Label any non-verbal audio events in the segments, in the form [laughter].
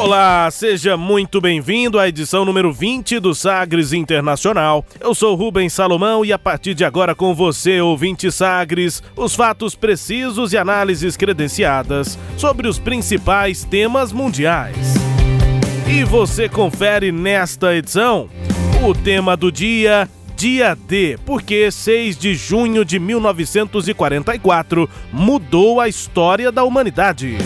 Olá, seja muito bem-vindo à edição número 20 do Sagres Internacional. Eu sou Rubens Salomão e a partir de agora com você, ouvinte Sagres, os fatos precisos e análises credenciadas sobre os principais temas mundiais. E você confere nesta edição o tema do dia Dia D, porque 6 de junho de 1944 mudou a história da humanidade.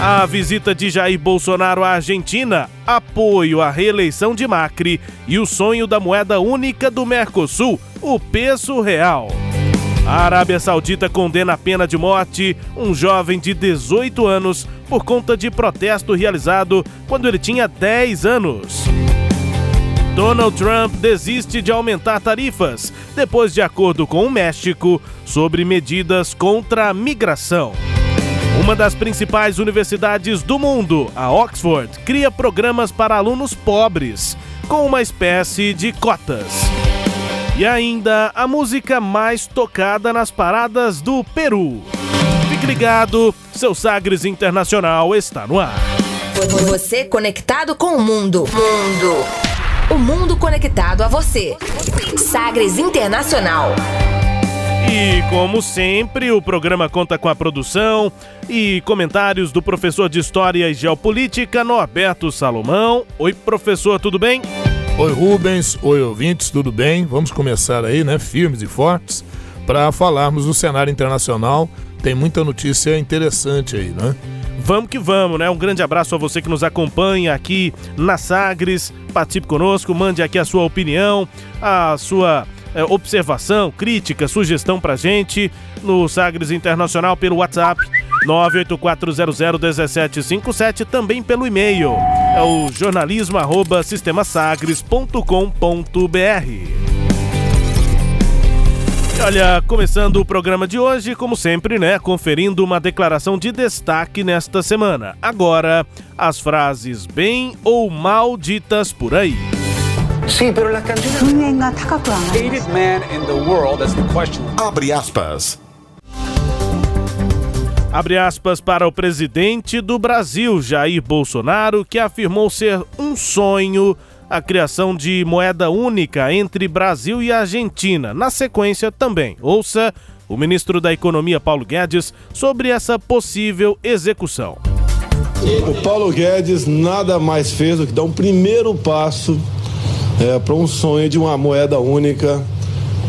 A visita de Jair Bolsonaro à Argentina, apoio à reeleição de Macri e o sonho da moeda única do Mercosul, o peso real. A Arábia Saudita condena a pena de morte um jovem de 18 anos por conta de protesto realizado quando ele tinha 10 anos. Donald Trump desiste de aumentar tarifas depois de acordo com o México sobre medidas contra a migração. Uma das principais universidades do mundo, a Oxford, cria programas para alunos pobres, com uma espécie de cotas. E ainda a música mais tocada nas paradas do Peru. Fique ligado, seu Sagres Internacional está no ar. Você conectado com o mundo. Mundo. O mundo conectado a você. Sagres Internacional. E como sempre, o programa conta com a produção e comentários do professor de História e Geopolítica, Norberto Salomão. Oi, professor, tudo bem? Oi, Rubens. Oi, ouvintes, tudo bem? Vamos começar aí, né, firmes e fortes, para falarmos do cenário internacional. Tem muita notícia interessante aí, né? Vamos que vamos, né? Um grande abraço a você que nos acompanha aqui na Sagres. Participe conosco, mande aqui a sua opinião, a sua é, observação, crítica, sugestão pra gente no Sagres Internacional pelo WhatsApp 984001757, também pelo e-mail. É o jornalismo. Olha, começando o programa de hoje, como sempre, né, conferindo uma declaração de destaque nesta semana. Agora, as frases bem ou mal ditas por aí. Sí, pero la canción. hated man in the world. That's the question. Abre aspas. Abre aspas para o presidente do Brasil, Jair Bolsonaro, que afirmou ser um sonho a criação de moeda única entre Brasil e Argentina. Na sequência, também, ouça o ministro da Economia, Paulo Guedes, sobre essa possível execução. O Paulo Guedes nada mais fez do que dar um primeiro passo é, para um sonho de uma moeda única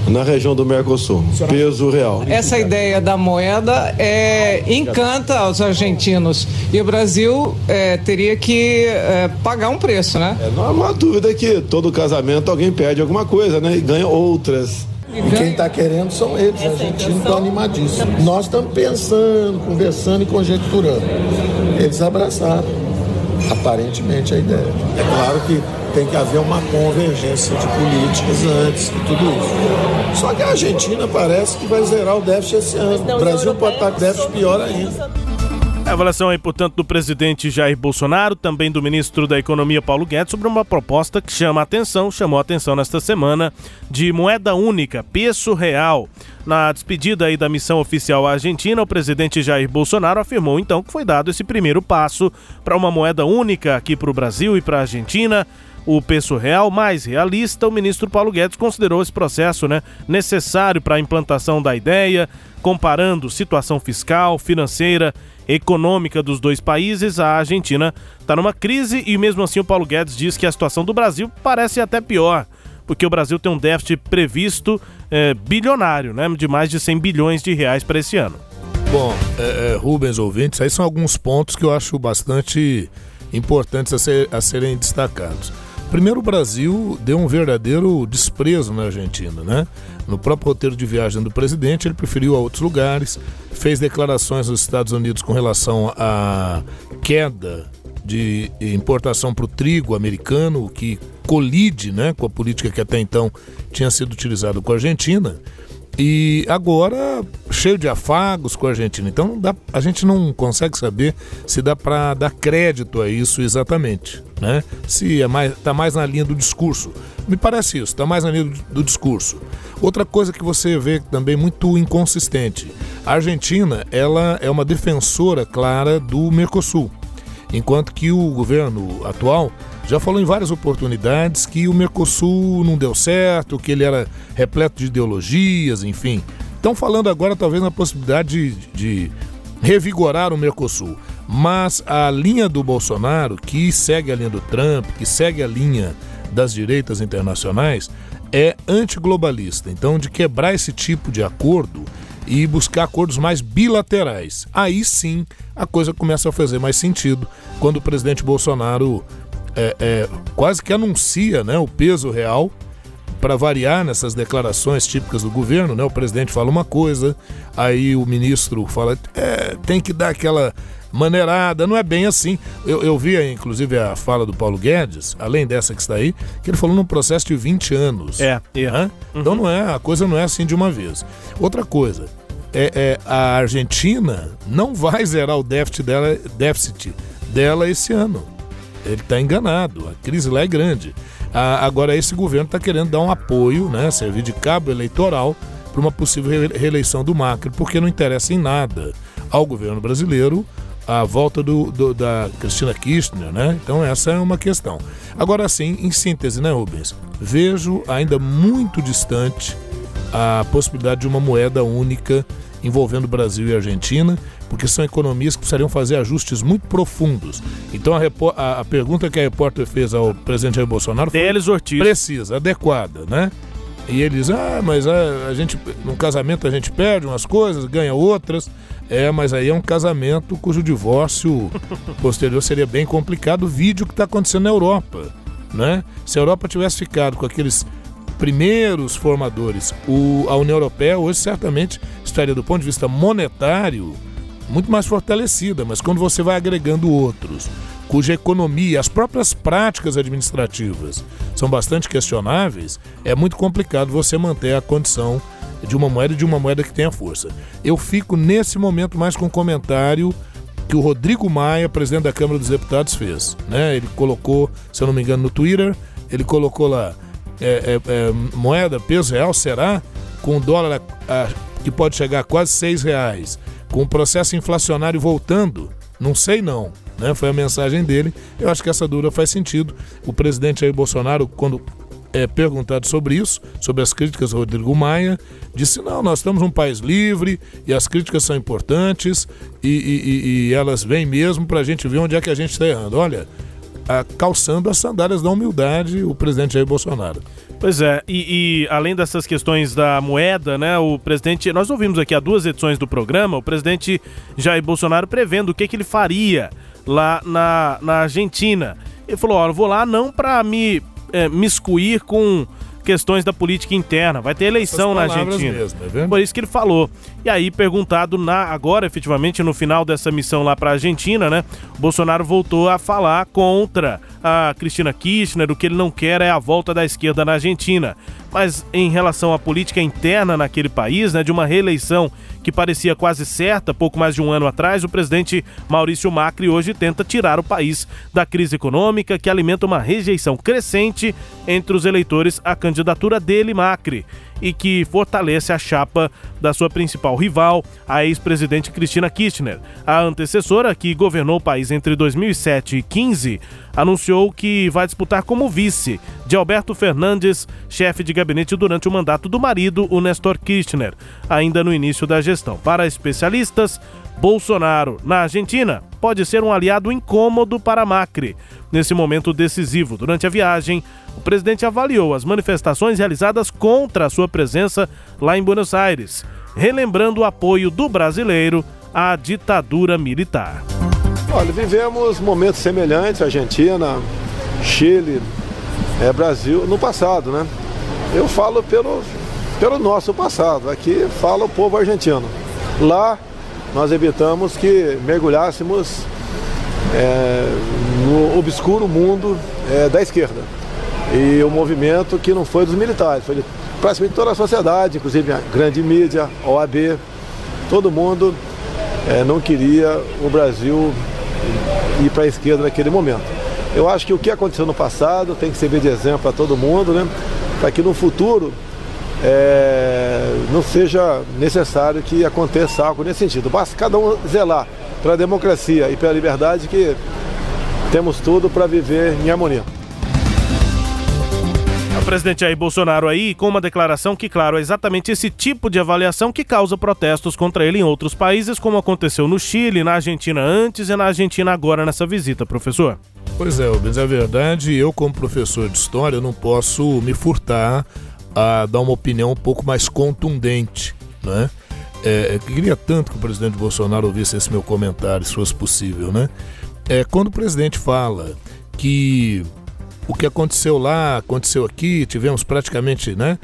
na região do Mercosul, peso real. Essa ideia da moeda é, encanta aos argentinos e o Brasil é, teria que é, pagar um preço, né? É, não há uma dúvida que todo casamento alguém perde alguma coisa, né? E ganha outras. E quem está querendo são eles, os argentinos estão animadíssimos. Nós estamos pensando, conversando e conjecturando. Eles abraçaram, aparentemente, a ideia. É claro que tem que haver uma convergência de políticas antes de tudo isso. Só que a Argentina parece que vai zerar o déficit esse ano. O Brasil pode estar com déficit pior ainda. A avaliação aí, portanto, do presidente Jair Bolsonaro, também do ministro da Economia Paulo Guedes, sobre uma proposta que chama a atenção, chamou a atenção nesta semana, de moeda única, peso real. Na despedida aí da missão oficial à Argentina, o presidente Jair Bolsonaro afirmou então que foi dado esse primeiro passo para uma moeda única aqui para o Brasil e para a Argentina o peso real mais realista, o ministro Paulo Guedes considerou esse processo né, necessário para a implantação da ideia, comparando situação fiscal, financeira, econômica dos dois países. A Argentina está numa crise e mesmo assim o Paulo Guedes diz que a situação do Brasil parece até pior, porque o Brasil tem um déficit previsto é, bilionário, né, de mais de 100 bilhões de reais para esse ano. Bom, é, é, Rubens ouvintes, aí são alguns pontos que eu acho bastante importantes a, ser, a serem destacados. Primeiro, o Brasil deu um verdadeiro desprezo na Argentina, né? No próprio roteiro de viagem do presidente, ele preferiu a outros lugares, fez declarações nos Estados Unidos com relação à queda de importação para o trigo americano, que colide né, com a política que até então tinha sido utilizada com a Argentina. E agora, cheio de afagos com a Argentina. Então, dá, a gente não consegue saber se dá para dar crédito a isso exatamente. Né? Se está mais, tá mais na linha do discurso. Me parece isso, está mais na linha do, do discurso. Outra coisa que você vê também muito inconsistente. A Argentina ela é uma defensora clara do Mercosul, enquanto que o governo atual já falou em várias oportunidades que o Mercosul não deu certo, que ele era repleto de ideologias, enfim. Estão falando agora talvez na possibilidade de, de revigorar o Mercosul. Mas a linha do Bolsonaro, que segue a linha do Trump, que segue a linha das direitas internacionais, é antiglobalista. Então, de quebrar esse tipo de acordo e buscar acordos mais bilaterais. Aí sim a coisa começa a fazer mais sentido quando o presidente Bolsonaro é, é, quase que anuncia né, o peso real para variar nessas declarações típicas do governo, né? O presidente fala uma coisa, aí o ministro fala, é, tem que dar aquela maneirada, não é bem assim. Eu, eu vi, inclusive, a fala do Paulo Guedes, além dessa que está aí, que ele falou num processo de 20 anos. É, é. Uhum. Então não é, a coisa não é assim de uma vez. Outra coisa, é, é, a Argentina não vai zerar o déficit dela, déficit dela esse ano. Ele está enganado, a crise lá é grande. Agora, esse governo está querendo dar um apoio, né, servir de cabo eleitoral para uma possível reeleição do Macri, porque não interessa em nada ao governo brasileiro a volta do, do, da Cristina Kirchner, né? Então essa é uma questão. Agora sim, em síntese, né, Rubens? Vejo ainda muito distante a possibilidade de uma moeda única envolvendo Brasil e Argentina, porque são economias que precisariam fazer ajustes muito profundos. Então a, a, a pergunta que a repórter fez ao presidente Jair Bolsonaro foi Deles Ortiz. precisa, adequada, né? E ele diz: ah, mas a, a gente, num casamento a gente perde umas coisas, ganha outras. É, mas aí é um casamento cujo divórcio [laughs] posterior seria bem complicado. O vídeo que está acontecendo na Europa, né? Se a Europa tivesse ficado com aqueles primeiros formadores, o, a União Europeia hoje certamente estaria do ponto de vista monetário muito mais fortalecida, mas quando você vai agregando outros, cuja economia, as próprias práticas administrativas são bastante questionáveis, é muito complicado você manter a condição de uma moeda de uma moeda que tenha força. Eu fico nesse momento mais com um comentário que o Rodrigo Maia, presidente da Câmara dos Deputados, fez. Né? Ele colocou, se eu não me engano, no Twitter, ele colocou lá é, é, é, moeda, peso real, será? Com dólar a, a, que pode chegar a quase seis reais, com o processo inflacionário voltando, não sei não. Né? Foi a mensagem dele. Eu acho que essa dúvida faz sentido. O presidente Jair Bolsonaro, quando é, perguntado sobre isso, sobre as críticas Rodrigo Maia, disse: não, nós estamos um país livre e as críticas são importantes e, e, e elas vêm mesmo para a gente ver onde é que a gente está errando. Olha, a, calçando as sandálias da humildade o presidente Jair Bolsonaro. Pois é, e, e, além dessas questões da moeda, né, o presidente, nós ouvimos aqui há duas edições do programa, o presidente Jair Bolsonaro prevendo o que, que ele faria lá na, na Argentina. Ele falou, ó, eu vou lá não para me é, miscuir com questões da política interna. Vai ter eleição na Argentina. Mesmo, é Por isso que ele falou. E aí, perguntado na agora, efetivamente, no final dessa missão lá para a Argentina, né? Bolsonaro voltou a falar contra a Cristina Kirchner. O que ele não quer é a volta da esquerda na Argentina. Mas em relação à política interna naquele país, né, de uma reeleição que parecia quase certa pouco mais de um ano atrás, o presidente Maurício Macri hoje tenta tirar o país da crise econômica que alimenta uma rejeição crescente entre os eleitores à candidatura dele, Macri e que fortalece a chapa da sua principal rival, a ex-presidente Cristina Kirchner. A antecessora, que governou o país entre 2007 e 2015, anunciou que vai disputar como vice de Alberto Fernandes, chefe de gabinete durante o mandato do marido, o Nestor Kirchner, ainda no início da gestão. Para especialistas, Bolsonaro, na Argentina, pode ser um aliado incômodo para Macri. Nesse momento decisivo, durante a viagem, o presidente avaliou as manifestações realizadas contra a sua presença lá em Buenos Aires, relembrando o apoio do brasileiro à ditadura militar. Olha, vivemos momentos semelhantes, Argentina, Chile, é, Brasil no passado, né? Eu falo pelo, pelo nosso passado, aqui fala o povo argentino. Lá nós evitamos que mergulhássemos é, no obscuro mundo é, da esquerda. E o movimento que não foi dos militares, foi de praticamente toda a sociedade, inclusive a grande mídia, OAB, todo mundo é, não queria o Brasil ir para a esquerda naquele momento. Eu acho que o que aconteceu no passado tem que servir de exemplo para todo mundo, né? Para que no futuro é, não seja necessário que aconteça algo nesse sentido. Basta cada um zelar pela democracia e pela liberdade que temos tudo para viver em harmonia. O presidente Jair Bolsonaro aí com uma declaração que, claro, é exatamente esse tipo de avaliação que causa protestos contra ele em outros países, como aconteceu no Chile, na Argentina antes e na Argentina agora nessa visita, professor. Pois é, Rubens, é verdade, eu como professor de história não posso me furtar a dar uma opinião um pouco mais contundente, né? É, eu queria tanto que o presidente Bolsonaro ouvisse esse meu comentário, se fosse possível, né? É, quando o presidente fala que o que aconteceu lá, aconteceu aqui, tivemos praticamente, né?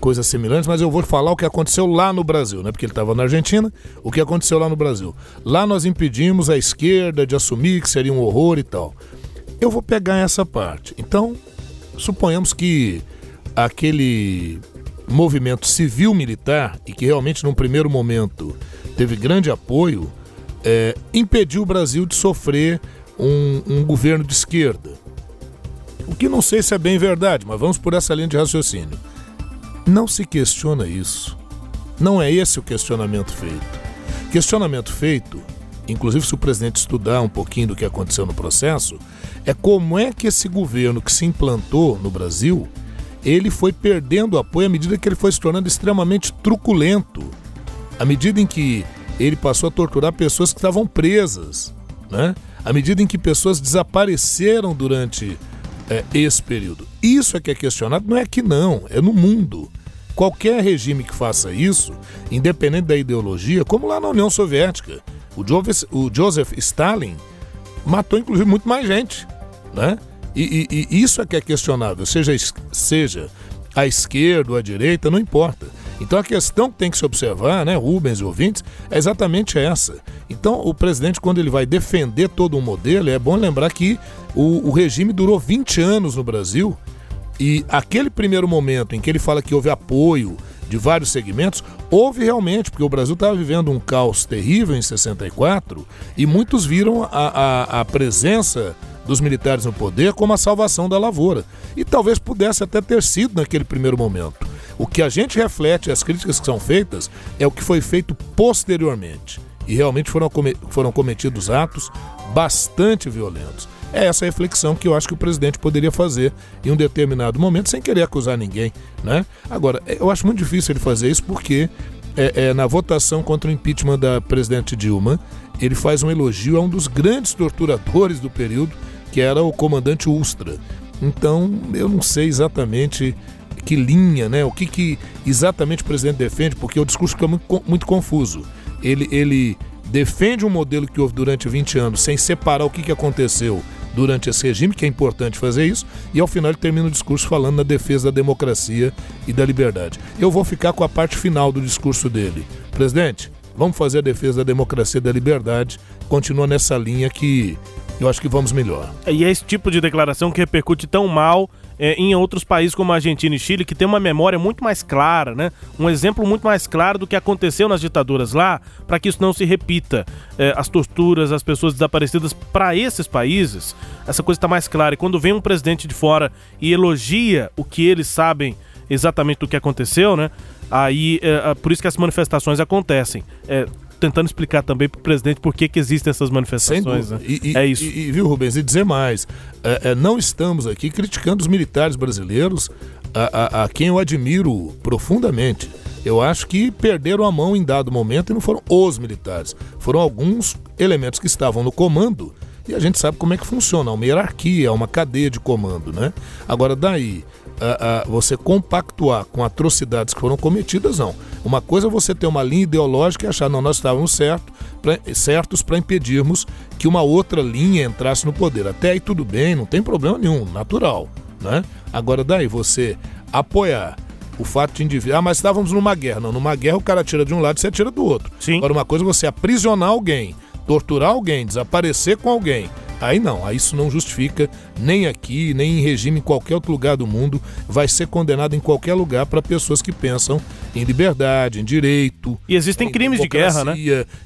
coisas semelhantes, mas eu vou falar o que aconteceu lá no Brasil, né? Porque ele estava na Argentina, o que aconteceu lá no Brasil. Lá nós impedimos a esquerda de assumir que seria um horror e tal. Eu vou pegar essa parte. Então, suponhamos que aquele movimento civil-militar, e que realmente num primeiro momento teve grande apoio, é, impediu o Brasil de sofrer um, um governo de esquerda. O que não sei se é bem verdade, mas vamos por essa linha de raciocínio. Não se questiona isso. Não é esse o questionamento feito. Questionamento feito, inclusive se o presidente estudar um pouquinho do que aconteceu no processo, é como é que esse governo que se implantou no Brasil, ele foi perdendo apoio à medida que ele foi se tornando extremamente truculento, à medida em que ele passou a torturar pessoas que estavam presas, né? à medida em que pessoas desapareceram durante é, esse período. Isso é que é questionado, não é aqui não, é no mundo. Qualquer regime que faça isso, independente da ideologia, como lá na União Soviética, o Joseph, o Joseph Stalin matou inclusive muito mais gente, né? E, e, e, isso é que é questionável, seja, seja a esquerda ou a direita, não importa. Então a questão que tem que se observar, né, Rubens e ouvintes, é exatamente essa. Então o presidente, quando ele vai defender todo um modelo, é bom lembrar que o, o regime durou 20 anos no Brasil e aquele primeiro momento em que ele fala que houve apoio de vários segmentos, houve realmente, porque o Brasil estava vivendo um caos terrível em 64 e muitos viram a, a, a presença dos militares no poder como a salvação da lavoura. E talvez pudesse até ter sido naquele primeiro momento. O que a gente reflete, as críticas que são feitas, é o que foi feito posteriormente. E realmente foram, foram cometidos atos bastante violentos. É essa reflexão que eu acho que o presidente poderia fazer em um determinado momento, sem querer acusar ninguém. Né? Agora, é, eu acho muito difícil ele fazer isso porque é, é, na votação contra o impeachment da presidente Dilma, ele faz um elogio a um dos grandes torturadores do período, que era o comandante Ustra. Então, eu não sei exatamente que linha, né? O que, que exatamente o presidente defende, porque o discurso fica muito, muito confuso. Ele, ele defende um modelo que houve durante 20 anos sem separar o que, que aconteceu durante esse regime, que é importante fazer isso, e ao final ele termina o discurso falando na defesa da democracia e da liberdade. Eu vou ficar com a parte final do discurso dele. Presidente, vamos fazer a defesa da democracia e da liberdade, continua nessa linha que eu acho que vamos melhor. E é esse tipo de declaração que repercute tão mal é, em outros países como Argentina e Chile, que tem uma memória muito mais clara, né? Um exemplo muito mais claro do que aconteceu nas ditaduras lá, para que isso não se repita. É, as torturas, as pessoas desaparecidas, para esses países, essa coisa está mais clara. E quando vem um presidente de fora e elogia o que eles sabem exatamente do que aconteceu, né? Aí, é, é por isso que as manifestações acontecem. É, tentando explicar também para o presidente por que, que existem essas manifestações. Né? E, e, é isso. E, viu, Rubens, e dizer mais: é, é, não estamos aqui criticando os militares brasileiros, a, a, a, quem eu admiro profundamente. Eu acho que perderam a mão em dado momento e não foram os militares, foram alguns elementos que estavam no comando. E a gente sabe como é que funciona, uma hierarquia, uma cadeia de comando, né? Agora, daí a, a, você compactuar com atrocidades que foram cometidas, não. Uma coisa é você ter uma linha ideológica e achar, não, nós estávamos certo, pra, certos para impedirmos que uma outra linha entrasse no poder. Até aí tudo bem, não tem problema nenhum, natural. Né? Agora, daí você apoiar o fato de indivíduo. Ah, mas estávamos numa guerra. Não, numa guerra o cara tira de um lado e você tira do outro. Sim. Agora, uma coisa é você aprisionar alguém, torturar alguém, desaparecer com alguém. Aí não, aí isso não justifica nem aqui, nem em regime em qualquer outro lugar do mundo. Vai ser condenado em qualquer lugar para pessoas que pensam em liberdade, em direito. E existem crimes de guerra, né?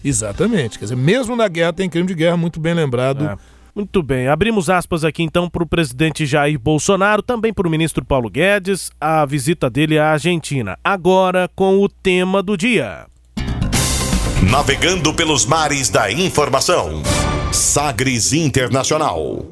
Exatamente. Quer dizer, mesmo na guerra tem crime de guerra, muito bem lembrado. É. Muito bem, abrimos aspas aqui então para o presidente Jair Bolsonaro, também para o ministro Paulo Guedes, a visita dele à Argentina. Agora com o tema do dia. Navegando pelos mares da informação. Sagres Internacional.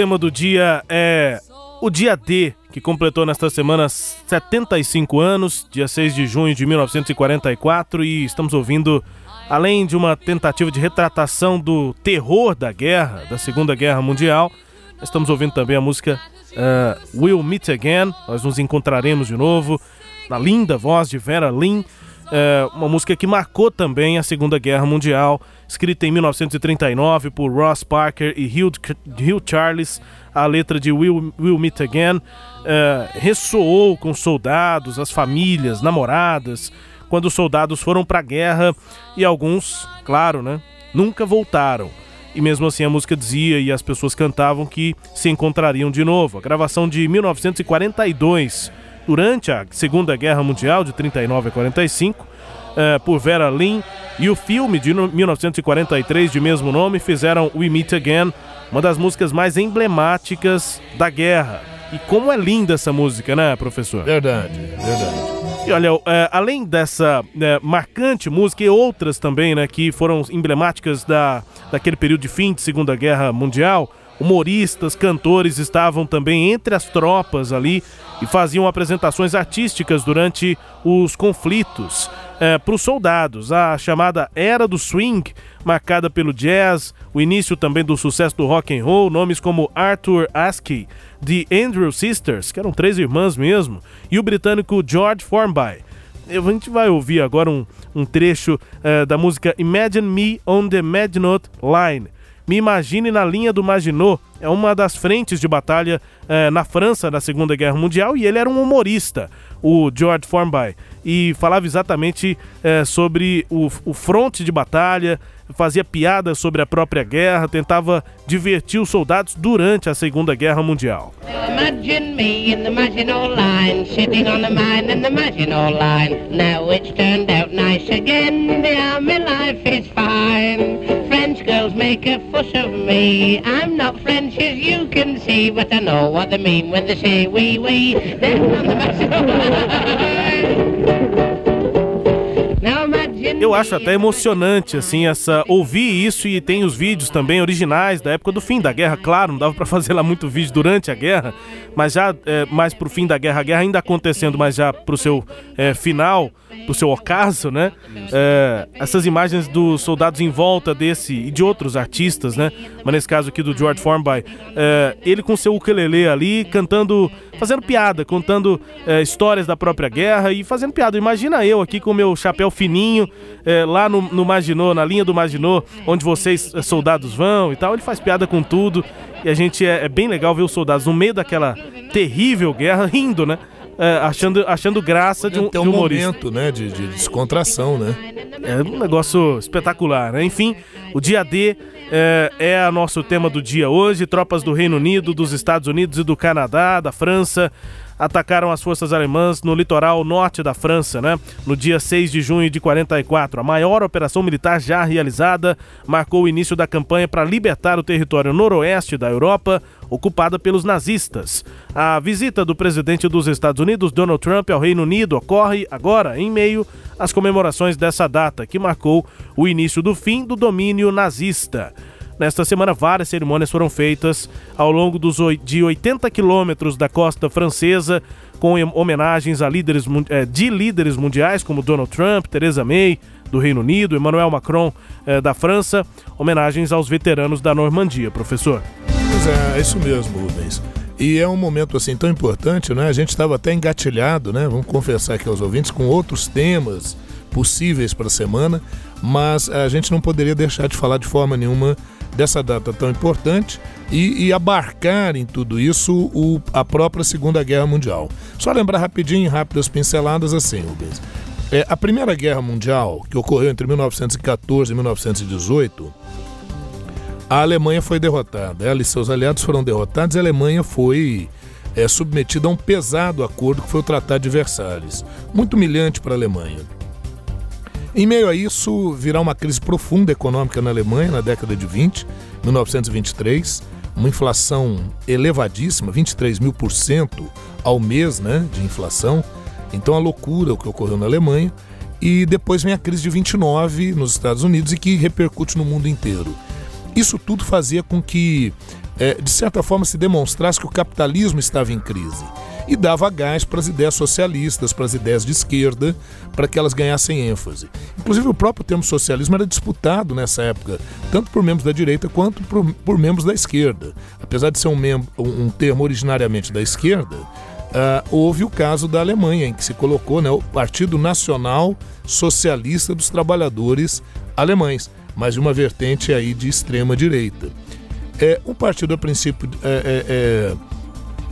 Tema do dia é o dia D, que completou nesta semana 75 anos, dia 6 de junho de 1944, e estamos ouvindo, além de uma tentativa de retratação do terror da guerra, da Segunda Guerra Mundial, estamos ouvindo também a música uh, We'll Meet Again, nós nos encontraremos de novo, na linda voz de Vera Lynn, é, uma música que marcou também a Segunda Guerra Mundial, escrita em 1939 por Ross Parker e Hugh, Hugh Charles. A letra de Will, Will Meet Again é, ressoou com os soldados, as famílias, namoradas, quando os soldados foram para a guerra e alguns, claro, né, nunca voltaram. E mesmo assim a música dizia e as pessoas cantavam que se encontrariam de novo. A gravação de 1942 durante a Segunda Guerra Mundial, de 39 a 45, eh, por Vera Lynn, e o filme de 1943 de mesmo nome fizeram We Meet Again, uma das músicas mais emblemáticas da guerra. E como é linda essa música, né, professor? Verdade, verdade. E olha, é, além dessa é, marcante música e outras também, né, que foram emblemáticas da, daquele período de fim de Segunda Guerra Mundial, humoristas, cantores estavam também entre as tropas ali e faziam apresentações artísticas durante os conflitos é, para os soldados. A chamada Era do Swing, marcada pelo jazz, o início também do sucesso do rock and roll, nomes como Arthur Askey, The Andrew Sisters, que eram três irmãs mesmo, e o britânico George Formby. A gente vai ouvir agora um, um trecho é, da música Imagine Me on the Maginot Line. Me Imagine na linha do Maginot. É uma das frentes de batalha eh, na França na Segunda Guerra Mundial e ele era um humorista, o George Formby, e falava exatamente eh, sobre o, o fronte de batalha, fazia piadas sobre a própria guerra, tentava divertir os soldados durante a Segunda Guerra Mundial. Eu acho até emocionante, assim, essa ouvir isso e tem os vídeos também originais da época do fim da guerra, claro, não dava para [laughs] fazer lá muito vídeo durante a guerra, mas já é, mais pro fim da guerra, a guerra ainda acontecendo, mas já pro seu é, final, pro seu ocaso, né? É, essas imagens dos soldados em volta desse e de outros artistas, né? Mas nesse caso aqui do George Formby, é, ele com seu ukulele ali cantando, fazendo piada, contando é, histórias da própria guerra e fazendo piada. Imagina eu aqui com meu chapéu fininho é, lá no, no Maginot, na linha do Maginot, onde vocês é, soldados vão e tal. Ele faz piada com tudo e a gente é, é bem legal ver os soldados no meio daquela terrível guerra rindo, né? É, achando, achando graça de um, um de um humorista. momento, né, de, de descontração, né? É um negócio espetacular, né? Enfim, o dia D é, é o nosso tema do dia hoje. Tropas do Reino Unido, dos Estados Unidos e do Canadá, da França, atacaram as forças alemãs no litoral norte da França, né? No dia 6 de junho de 44. A maior operação militar já realizada marcou o início da campanha para libertar o território noroeste da Europa, ocupada pelos nazistas. A visita do presidente dos Estados Unidos, Donald Trump, ao Reino Unido ocorre agora em meio às comemorações dessa data, que marcou o início do fim do domínio nazista. Nesta semana, várias cerimônias foram feitas ao longo dos, de 80 quilômetros da costa francesa, com homenagens a líderes, eh, de líderes mundiais como Donald Trump, Theresa May, do Reino Unido, Emmanuel Macron, eh, da França, homenagens aos veteranos da Normandia, professor. Pois é, é isso mesmo, Rubens. E é um momento assim tão importante, né? A gente estava até engatilhado, né? Vamos confessar aqui aos ouvintes com outros temas possíveis para a semana, mas a gente não poderia deixar de falar de forma nenhuma dessa data tão importante e, e abarcar em tudo isso o- a própria Segunda Guerra Mundial. Só lembrar rapidinho, rápidas pinceladas assim, Rubens. É, a Primeira Guerra Mundial, que ocorreu entre 1914 e 1918, a Alemanha foi derrotada. Ela e seus aliados foram derrotados e a Alemanha foi é, submetida a um pesado acordo que foi o Tratado de Versalhes. Muito humilhante para a Alemanha. Em meio a isso, virá uma crise profunda econômica na Alemanha na década de 20, 1923, uma inflação elevadíssima, 23 mil por cento ao mês né, de inflação. Então, a loucura o que ocorreu na Alemanha. E depois vem a crise de 29 nos Estados Unidos e que repercute no mundo inteiro. Isso tudo fazia com que, eh, de certa forma, se demonstrasse que o capitalismo estava em crise e dava gás para as ideias socialistas, para as ideias de esquerda, para que elas ganhassem ênfase. Inclusive, o próprio termo socialismo era disputado nessa época, tanto por membros da direita quanto por, por membros da esquerda. Apesar de ser um, mem- um- termo originariamente da esquerda, ah, houve o caso da Alemanha, em que se colocou né, o Partido Nacional Socialista dos Trabalhadores Alemães, mas de uma vertente aí de extrema direita. É um partido a princípio é, é, é,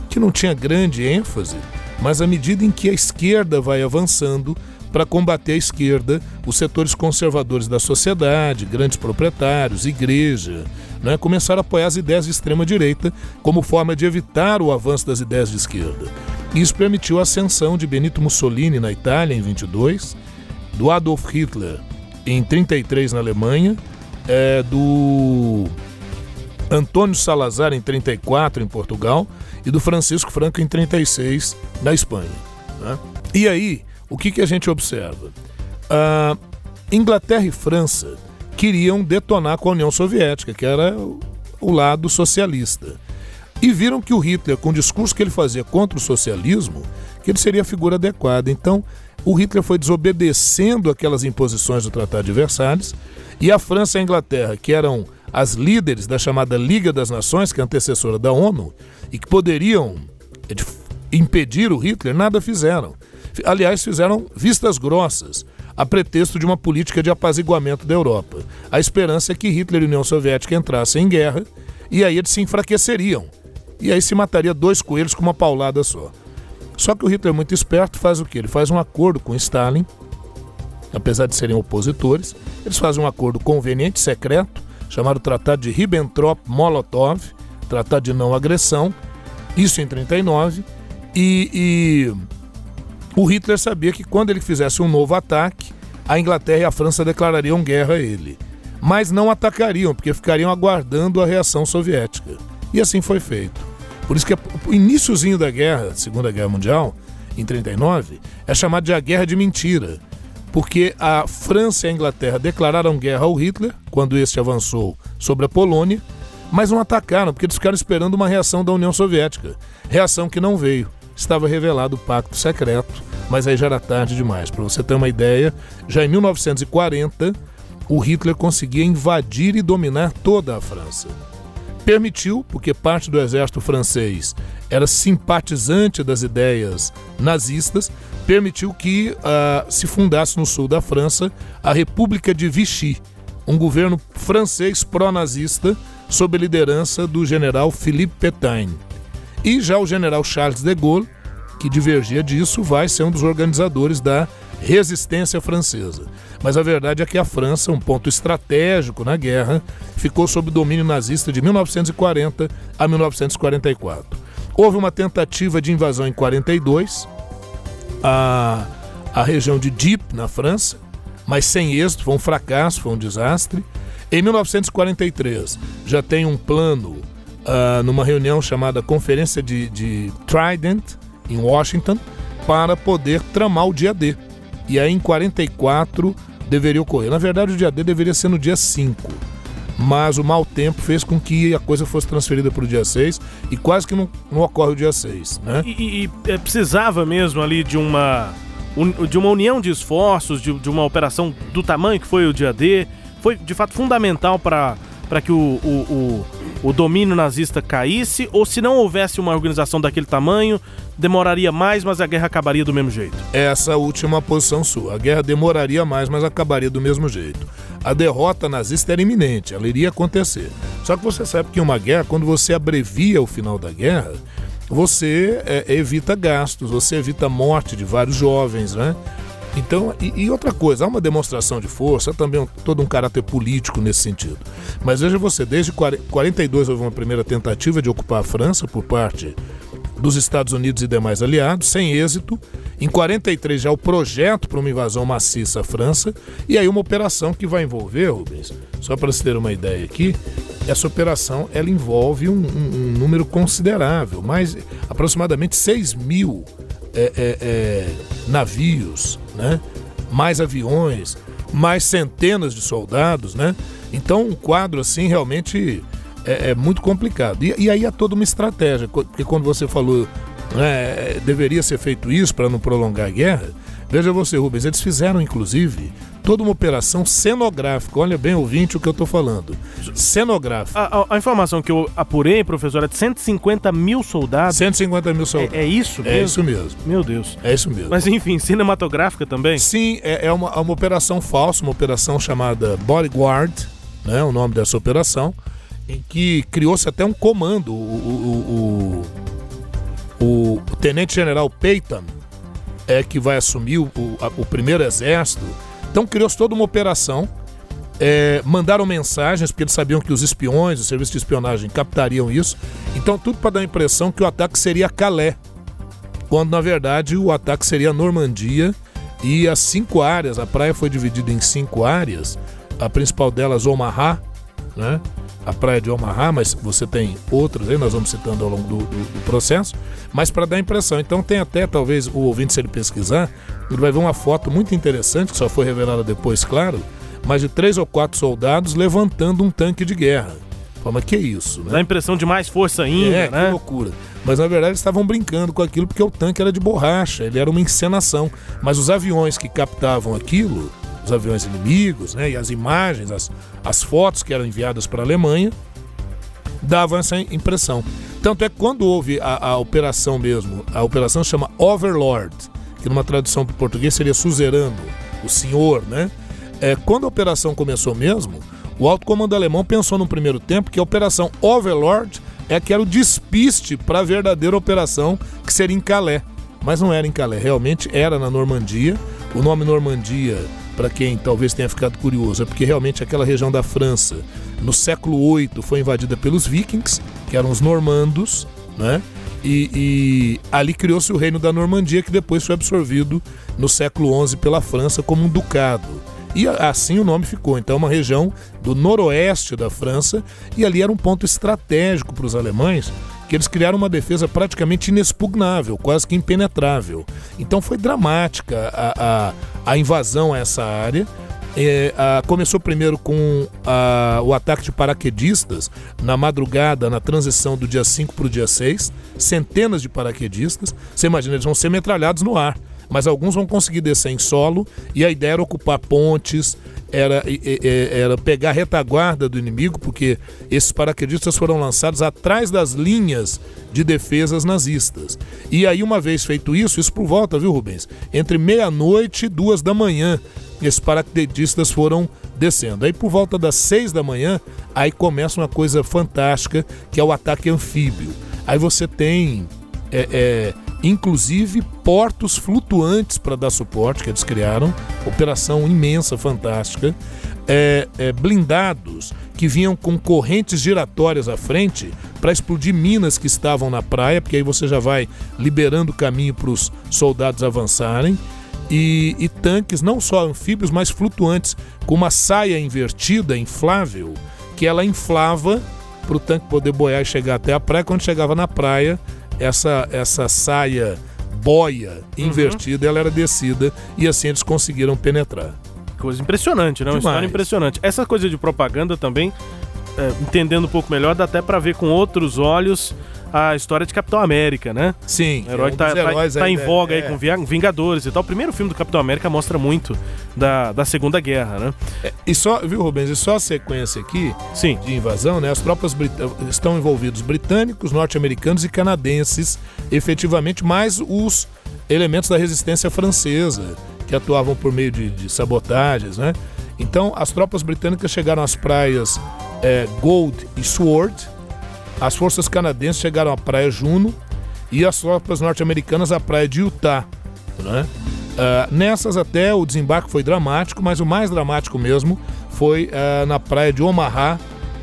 que não tinha grande ênfase, mas à medida em que a esquerda vai avançando para combater a esquerda, os setores conservadores da sociedade, grandes proprietários, igreja, né, começaram a apoiar as ideias de extrema direita como forma de evitar o avanço das ideias de esquerda. Isso permitiu a ascensão de Benito Mussolini na Itália em 22, do Adolf Hitler em 33 na Alemanha, é, do Antônio Salazar em 34 em Portugal e do Francisco Franco em 36 na Espanha. né? E aí, o que, que a gente observa? Ah, Inglaterra e França queriam detonar com a União Soviética, que era o lado socialista. E viram que o Hitler, com o discurso que ele fazia contra o socialismo, que ele seria a figura adequada. Então, o Hitler foi desobedecendo aquelas imposições do Tratado de Versalhes, e a França e a Inglaterra, que eram as líderes da chamada Liga das Nações, que é antecessora da ONU, e que poderiam de- impedir o Hitler, nada fizeram. Fi- Aliás, fizeram vistas grossas, a pretexto de uma política de apaziguamento da Europa. A esperança é que Hitler e a União Soviética entrassem em guerra e aí eles se enfraqueceriam. E aí se mataria dois coelhos com uma paulada só. Só que o Hitler, muito esperto, faz o quê? Ele faz um acordo com Stalin, apesar de serem opositores, eles fazem um acordo conveniente, secreto, chamado Tratado de Ribbentrop-Molotov, Tratado de Não Agressão, isso em 39, e, e o Hitler sabia que quando ele fizesse um novo ataque, a Inglaterra e a França declarariam guerra a ele. Mas não atacariam, porque ficariam aguardando a reação soviética. E assim foi feito. Por isso que o iníciozinho da guerra, Segunda Guerra Mundial, em 39, é chamado de a Guerra de Mentira. Porque a França e a Inglaterra declararam guerra ao Hitler, quando este avançou sobre a Polônia, mas não atacaram, porque eles ficaram esperando uma reação da União Soviética. Reação que não veio. estava revelado o pacto secreto, mas aí já era tarde demais. Para você ter uma ideia, já em 1940, o Hitler conseguia invadir e dominar toda a França. Permitiu, porque parte do exército francês era simpatizante das ideias nazistas, permitiu que uh, se fundasse no sul da França a República de Vichy, um governo francês pró-nazista sob a liderança do general Philippe Pétain. E já o general Charles de Gaulle, que divergia disso, vai ser um dos organizadores da resistência francesa. Mas a verdade é que a França, um ponto estratégico na guerra, ficou sob domínio nazista de 1940 a 1944. Houve uma tentativa de invasão em 42, a, a região de Dieppe, na França, mas sem êxito, foi um fracasso, foi um desastre. Em 1943, já tem um plano uh, numa reunião chamada Conferência de, de Trident, em Washington, para poder tramar o dia D. E aí, em 44, deveria ocorrer. Na verdade, o dia D deveria ser no dia 5. Mas o mau tempo fez com que a coisa fosse transferida para o dia 6 e quase que não, não ocorre o dia 6. Né? E, e, e é, precisava mesmo ali de uma, de uma união de esforços, de, de uma operação do tamanho que foi o dia D foi de fato fundamental para que o, o, o, o, domínio nazista caísse, ou se não houvesse uma organização daquele tamanho, demoraria mais, mas a guerra acabaria do mesmo jeito? Essa última posição sua. A guerra demoraria mais, mas acabaria do mesmo jeito. A derrota nazista era iminente, ela iria acontecer. Só que você sabe que uma guerra, quando você abrevia o final da guerra, você é, evita gastos, você evita a morte de vários jovens, né? Então, e, e, outra coisa, há uma demonstração de força, há também um, todo um caráter político nesse sentido. Mas veja você, desde 42 houve uma primeira tentativa de ocupar a França por parte dos Estados Unidos e demais aliados, sem êxito. Em 43 já o projeto para uma invasão maciça à França, e aí uma operação que vai envolver, Rubens, só para você ter uma ideia aqui, essa operação ela envolve um, um, um número considerável, mais aproximadamente 6 mil é, é, é, navios, né? mais aviões, mais centenas de soldados, né? Então um quadro assim realmente é, é muito complicado. E, e, aí é toda uma estratégia, porque quando você falou né, deveria ser feito isso para não prolongar a guerra, veja você, Rubens, eles fizeram inclusive toda uma operação cenográfica. Olha bem, ouvinte, o que eu estou falando. Cenográfica. A, a, a, informação que eu apurei, professor, é de 150 mil soldados. 150 mil soldados. É, é isso mesmo? É isso mesmo. Meu Deus. É isso mesmo. Mas enfim, cinematográfica também? Sim, é, é uma, uma operação falsa, uma operação chamada Bodyguard, né, o nome dessa operação, em que criou-se até um comando. O, o, o, o tenente-general Peyton é que vai assumir o, o, primeiro exército então criou-se toda uma operação. É, mandaram mensagens, porque eles sabiam que os espiões, o serviço de espionagem captariam isso. Então, tudo para dar a impressão que o ataque seria Calais, quando na verdade o ataque seria Normandia e as cinco áreas. A praia foi dividida em cinco áreas, a principal delas, Omaha, né? A praia de Omaha, mas você tem outras aí, nós vamos citando ao longo do, do, do processo, mas para dar impressão. Então tem até, talvez, o ouvinte, se ele pesquisar, ele vai ver uma foto muito interessante, que só foi revelada depois, claro, mas de três ou quatro soldados levantando um tanque de guerra. Mas que é isso, né? Dá a impressão de mais força ainda, é, né? que loucura. Mas na verdade eles estavam brincando com aquilo porque o tanque era de borracha, ele era uma encenação. Mas os aviões que captavam aquilo os aviões inimigos, né, e as imagens, as, as fotos que eram enviadas para a Alemanha, davam essa impressão. Tanto é que quando houve a, a operação mesmo, a operação chama Overlord, que numa tradução para o português seria suzerano, o senhor, né? É, quando a operação começou mesmo, o alto comando alemão pensou no primeiro tempo que a operação Overlord é que era o despiste para a verdadeira operação que seria em Calais. Mas não era em Calais, realmente era na Normandia. O nome Normandia para quem talvez tenha ficado curioso, é porque realmente aquela região da França, no século VIII, foi invadida pelos vikings, que eram os normandos, né? E, e ali criou-se o reino da Normandia, que depois foi absorvido no século XI pela França como um ducado. E assim o nome ficou. Então, é uma região do noroeste da França, e ali era um ponto estratégico para os alemães, que eles criaram uma defesa praticamente inexpugnável, quase que impenetrável. Então foi dramática a, a, a invasão a essa área É, a, começou primeiro com a, o ataque de paraquedistas na madrugada, na transição do dia 5 para o dia 6. Centenas de paraquedistas. Você imagina, eles vão ser metralhados no ar. Mas alguns vão conseguir descer em solo e a ideia era ocupar pontes, era, era pegar a retaguarda do inimigo, porque esses paraquedistas foram lançados atrás das linhas de defesas nazistas. E aí, uma vez feito isso, isso por volta, viu, Rubens? Entre meia-noite e duas da manhã, esses paraquedistas foram descendo. Aí, por volta das seis da manhã, aí começa uma coisa fantástica, que é o ataque anfíbio. Aí você tem. É, é, inclusive portos flutuantes para dar suporte que eles criaram, operação imensa, fantástica, é, é, blindados que vinham com correntes giratórias à frente para explodir minas que estavam na praia, porque aí você já vai liberando caminho para os soldados avançarem. E, e tanques não só anfíbios, mas flutuantes, com uma saia invertida, inflável, que ela inflava para o tanque poder boiar e chegar até a praia. Quando chegava na praia, essa, essa saia boia invertida, uhum. ela era descida e assim eles conseguiram penetrar. Coisa impressionante, né? Uma história impressionante. Essa coisa de propaganda também, é, entendendo um pouco melhor, dá até para ver com outros olhos a história de Capitão América, né? Sim. O herói é um tá, tá, tá, em voga é. aí com Vingadores e tal. O primeiro filme do Capitão América mostra muito da, da Segunda Guerra, né? É, e só, viu, Rubens, e só a sequência aqui Sim. de invasão, né? As tropas estão envolvidos britânicos, norte-americanos e canadenses, efetivamente, mais os elementos da resistência francesa, que atuavam por meio de, de sabotagens, né? Então, as tropas britânicas chegaram às praias é, Gold e Sword, as forças canadenses chegaram à praia Juno e as tropas norte-americanas à praia de Utah. Né? Uh, nessas até o desembarque foi dramático, mas o mais dramático mesmo foi uh, na praia de Omaha,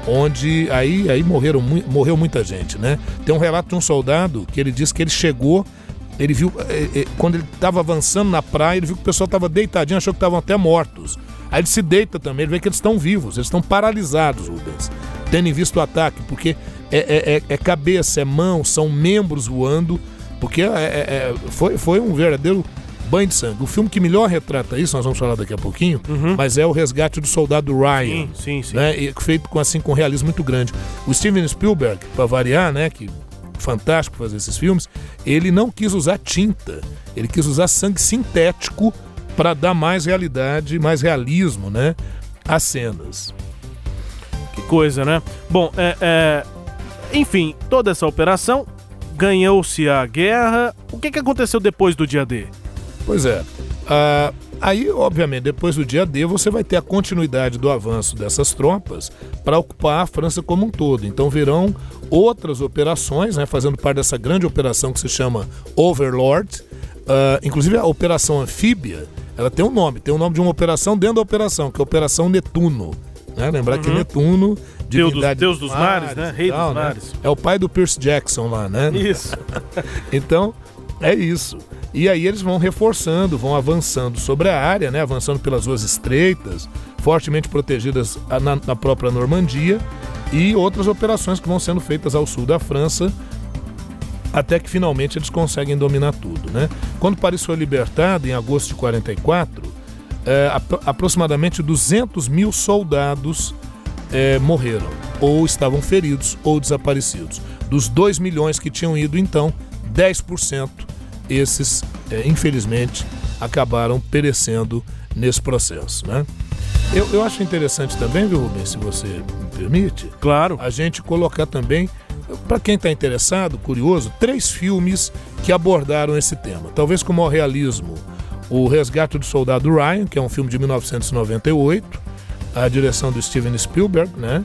onde aí, aí morreram, morreu muita gente, né? Tem um relato de um soldado que ele disse que ele chegou, ele viu, eh, eh, quando ele estava avançando na praia, ele viu que o pessoal estava deitadinho, achou que estavam até mortos. Aí ele se deita também, ele vê que eles estão vivos, eles estão paralisados, Rubens, tendo visto o ataque, porque é, é, é, é cabeça, é mão, são membros voando, porque é, é, é, foi, foi um verdadeiro banho de sangue. O filme que melhor retrata isso, nós vamos falar daqui a pouquinho, uhum. mas é o Resgate do Soldado Ryan. Sim, sim, sim. Né, feito com, assim, com realismo muito grande. O Steven Spielberg, para variar, né, que fantástico fazer esses filmes, ele não quis usar tinta, ele quis usar sangue sintético para dar mais realidade, mais realismo, né, às cenas. Que coisa, né? Bom, é, é enfim, toda essa operação ganhou-se a guerra. O que, que aconteceu depois do dia D? Pois é. Uh, aí, obviamente, depois do dia D, você vai ter a continuidade do avanço dessas tropas para ocupar a França como um todo. Então virão outras operações, né, fazendo parte dessa grande operação que se chama Overlord. Uh, inclusive a operação anfíbia, ela tem um nome, tem o um nome de uma operação dentro da operação, que é a Operação Netuno. Né? Lembrar uhum. que Netuno Deus dos, Deus dos mares, mares, né? Rei tal, dos né? mares. É o pai do Pierce Jackson lá, né? Isso. [laughs] então, é isso. E aí eles vão reforçando, vão avançando sobre a área, né? Avançando pelas ruas estreitas, fortemente protegidas na, na própria Normandia e outras operações que vão sendo feitas ao sul da França até que finalmente eles conseguem dominar tudo, né? Quando Paris foi libertado em agosto de 44, é, aproximadamente 200 mil soldados é, morreram, ou estavam feridos ou desaparecidos. Dos 2 milhões que tinham ido, então, 10% esses, é, infelizmente, acabaram perecendo nesse processo. Né? Eu, eu acho interessante também, viu, Rubens, se você me permite, claro. a gente colocar também, para quem está interessado, curioso, três filmes que abordaram esse tema. Talvez com o maior realismo. O Resgate do Soldado Ryan, que é um filme de 1998, a direção do Steven Spielberg, né?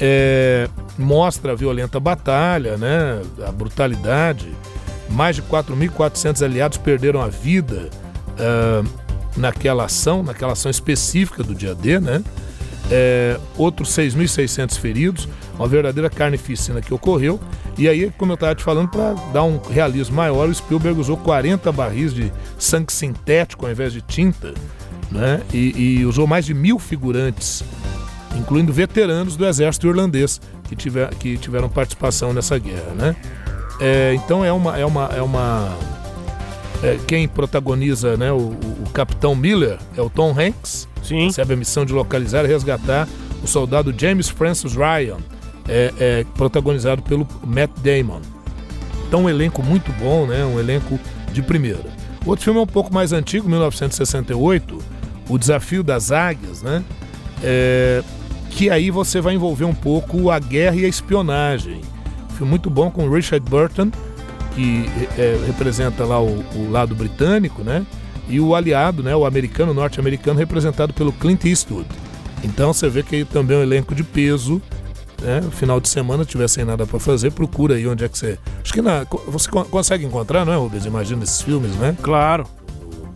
É, mostra a violenta batalha, né? A brutalidade. Mais de 4.400 aliados perderam a vida uh, naquela ação, naquela ação específica do dia D, né? É, outros 6.600 feridos, uma verdadeira carnificina que ocorreu. E aí, como eu estava te falando, para dar um realismo maior, o Spielberg usou 40 barris de sangue sintético ao invés de tinta né? E, e, usou mais de mil figurantes, incluindo veteranos do exército irlandês que, tiver, que tiveram participação nessa guerra. Né? É, então é uma. É uma, é uma é, quem protagoniza né, o, o, Capitão Miller é o Tom Hanks. Sim. recebe a missão de localizar e resgatar o soldado James Francis Ryan, é, é, protagonizado pelo Matt Damon. Então um elenco muito bom, né? Um elenco de primeira. O outro filme é um pouco mais antigo, 1968, O Desafio das Águias, né? É, que aí você vai envolver um pouco a guerra e a espionagem. Filme muito bom com Richard Burton, que é, representa lá o, o, lado britânico, né? E o aliado, né? O americano, norte-americano, representado pelo Clint Eastwood. Então você vê que também é um elenco de peso. Né? Final de semana, tiver sem nada para fazer, procura aí onde é que você. Acho que na... você consegue encontrar, não é, Rubens? Imagina esses filmes, né? Claro.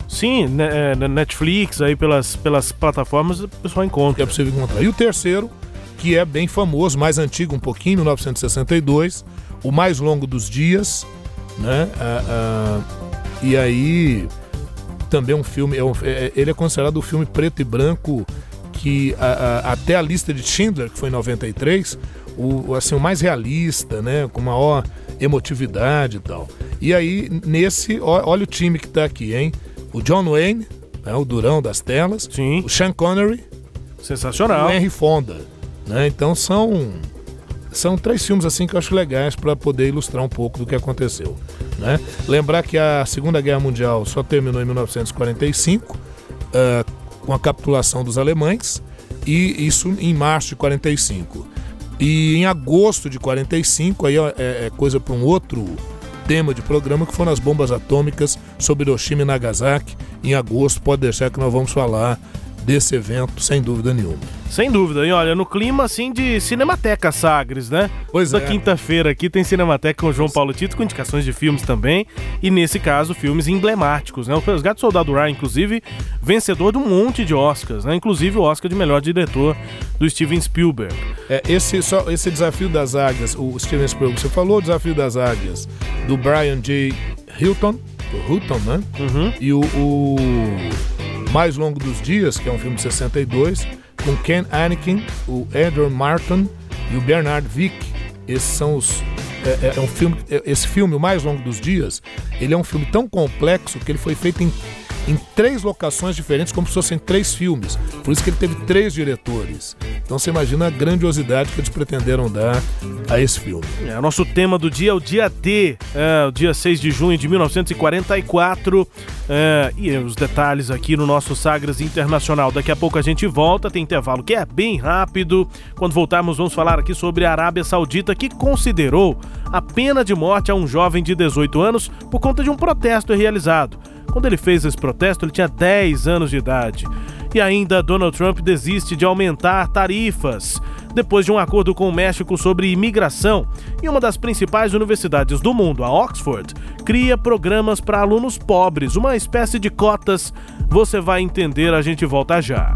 Sim, né, na Netflix, aí pelas, pelas plataformas, o pessoal encontra. É possível encontrar. E o terceiro, que é bem famoso, mais antigo um pouquinho, 1962, O Mais Longo dos Dias, né? Ah, ah, e aí também um filme, é um, é, ele é considerado o filme preto e branco que a, a, até a lista de Schindler, que foi em 93, o, assim, o mais realista, né? Com maior emotividade e tal. E aí, nesse, olha o time que tá aqui, hein? O John Wayne, né, o durão das telas. Sim. O Sean Connery. Sensacional. O Henry Fonda. Né? Então são são três filmes assim que eu acho legais para poder ilustrar um pouco do que aconteceu. Né? Lembrar que a Segunda Guerra Mundial só terminou em 1945, uh, com a capitulação dos alemães, e isso em março de 45. E em agosto de 45, aí é, é coisa para um outro tema de programa, que foram as bombas atômicas sobre Hiroshima e Nagasaki. Em agosto, pode deixar que nós vamos falar desse evento, sem dúvida nenhuma. Sem dúvida, e olha, no clima assim de Cinemateca Sagres, né? Pois Toda é. quinta-feira aqui tem Cinemateca com o João Paulo Tito, com indicações de filmes também, e nesse caso, filmes emblemáticos, né? O Resgate Soldado Ryan, inclusive, vencedor de um monte de Oscars, né? Inclusive o Oscar de melhor diretor do Steven Spielberg. É, esse, só, esse desafio das águias, o Steven Spielberg, você falou o desafio das águias do Brian J. Hilton, Hilton, né? Uhum. E o, o mais Longo dos Dias, que é um filme de 62, com Ken Anakin, o Edward Martin e o Bernard Vick. Esses são os. É, é um filme, é, esse filme, O Mais Longo dos Dias, ele é um filme tão complexo que ele foi feito em, em três locações diferentes, como se fossem três filmes. Por isso que ele teve três diretores. Então você imagina a grandiosidade que eles pretenderam dar a esse filme. É, nosso tema do dia é o dia D, é, o dia 6 de junho de 1944. É, e os detalhes aqui no nosso Sagres Internacional. Daqui a pouco a gente volta, tem intervalo que é bem rápido. Quando voltarmos, vamos falar aqui sobre a Arábia Saudita, que considerou a pena de morte a um jovem de 18 anos por conta de um protesto realizado. Quando ele fez esse protesto, ele tinha 10 anos de idade. E ainda Donald Trump desiste de aumentar tarifas depois de um acordo com o México sobre imigração. E uma das principais universidades do mundo, a Oxford, cria programas para alunos pobres, uma espécie de cotas. Você vai entender, a gente volta já.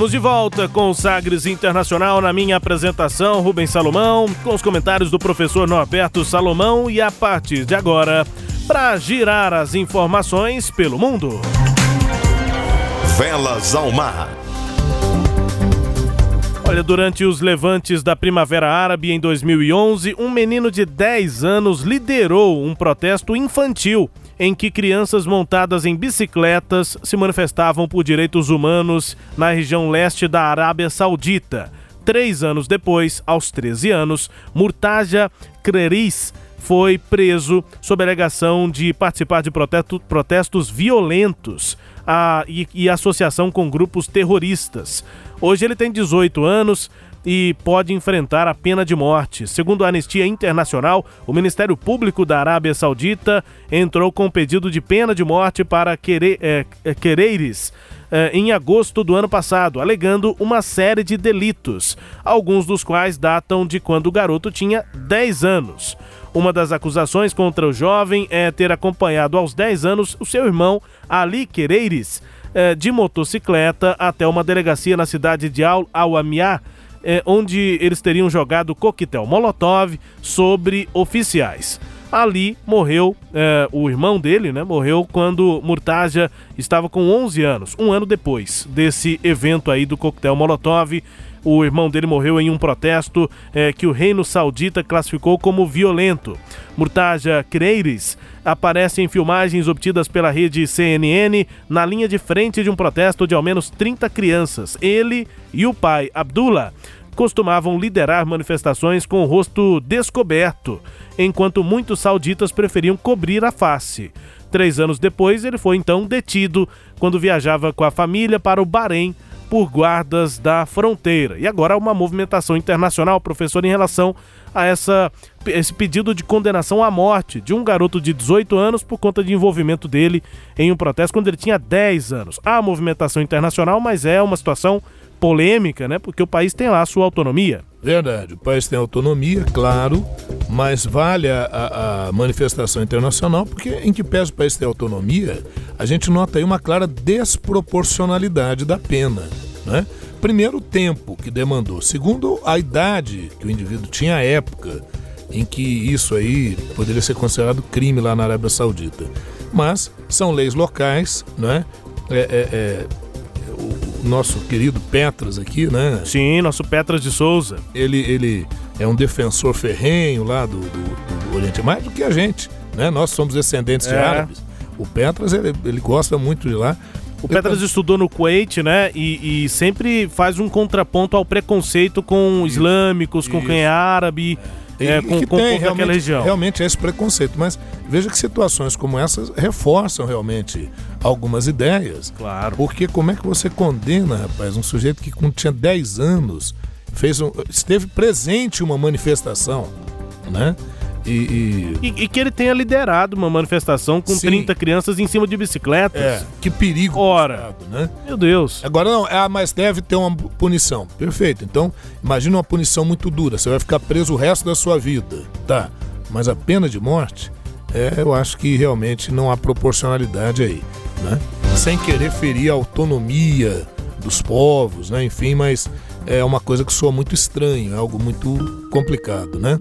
Estamos de volta com o Sagres Internacional na minha apresentação, Rubens Salomão, com os comentários do professor Norberto Salomão e a partir de agora, para girar as informações pelo mundo. Velas ao mar. Olha, durante os levantes da Primavera Árabe em 2011, um menino de 10 anos liderou um protesto infantil em que crianças montadas em bicicletas se manifestavam por direitos humanos na região leste da Arábia Saudita. Três anos depois, aos 13 anos, Murtaja Creris foi preso sob alegação de participar de protesto, protestos violentos a, e, e associação com grupos terroristas. Hoje ele tem 18 anos e pode enfrentar a pena de morte. Segundo a Anistia Internacional, o Ministério Público da Arábia Saudita entrou com pedido de pena de morte para Quere, é, Quereires é, em agosto do ano passado, alegando uma série de delitos, alguns dos quais datam de quando o garoto tinha 10 anos. Uma das acusações contra o jovem é ter acompanhado aos 10 anos o seu irmão Ali Quereires de motocicleta até uma delegacia na cidade de Al-Awamiá, é, onde eles teriam jogado coquetel Molotov sobre oficiais. Ali morreu é, o irmão dele, né? Morreu quando Murtaja estava com 11 anos, um ano depois desse evento aí do coquetel Molotov. O irmão dele morreu em um protesto é, que o reino saudita classificou como violento. Murtaja Creires aparece em filmagens obtidas pela rede CNN na linha de frente de um protesto de ao menos 30 crianças. Ele e o pai, Abdullah, costumavam liderar manifestações com o rosto descoberto, enquanto muitos sauditas preferiam cobrir a face. Três anos depois, ele foi então detido quando viajava com a família para o Bahrein por guardas da fronteira. E agora há uma movimentação internacional, professor, em relação a essa, esse pedido de condenação à morte de um garoto de 18 anos por conta de envolvimento dele em um protesto quando ele tinha 10 anos. Há movimentação internacional, mas é uma situação polêmica, né? Porque o país tem lá a sua autonomia. Verdade, o país tem autonomia, claro, mas vale a, a, manifestação internacional, porque em que pese o país ter autonomia, a gente nota aí uma clara desproporcionalidade da pena, né? Primeiro, o tempo que demandou. Segundo, a idade que o indivíduo tinha à época em que isso aí poderia ser considerado crime lá na Arábia Saudita. Mas são leis locais, né? É, é, é, o nosso querido Petras aqui, né? Sim, nosso Petras de Souza. Ele, ele é um defensor ferrenho lá do, do, do Oriente, mais do que a gente, né? Nós somos descendentes é. de árabes. O Petras, ele, ele gosta muito de lá. O Petras estudou no Kuwait, né? E, e, sempre faz um contraponto ao preconceito com islâmicos, com quem é árabe. É é, com, com tem, aquela região. Realmente é esse preconceito. Mas veja que situações como essas reforçam realmente algumas ideias. Claro. Porque como é que você condena, rapaz, um sujeito que quando tinha 10 anos fez um, esteve presente em uma manifestação, né? E, e... E, e, que ele tenha liderado uma manifestação com Sim. 30 crianças em cima de bicicletas. É, que perigo. Ora, estado, né? Meu Deus. Agora não, ah, mas deve ter uma punição. Perfeito. Então, imagina uma punição muito dura. Você vai ficar preso o resto da sua vida. Tá. Mas a pena de morte, é, eu acho que realmente não há proporcionalidade aí, né? Sem querer ferir a autonomia dos povos, né? Enfim, mas é uma coisa que soa muito estranho, é algo muito complicado, né?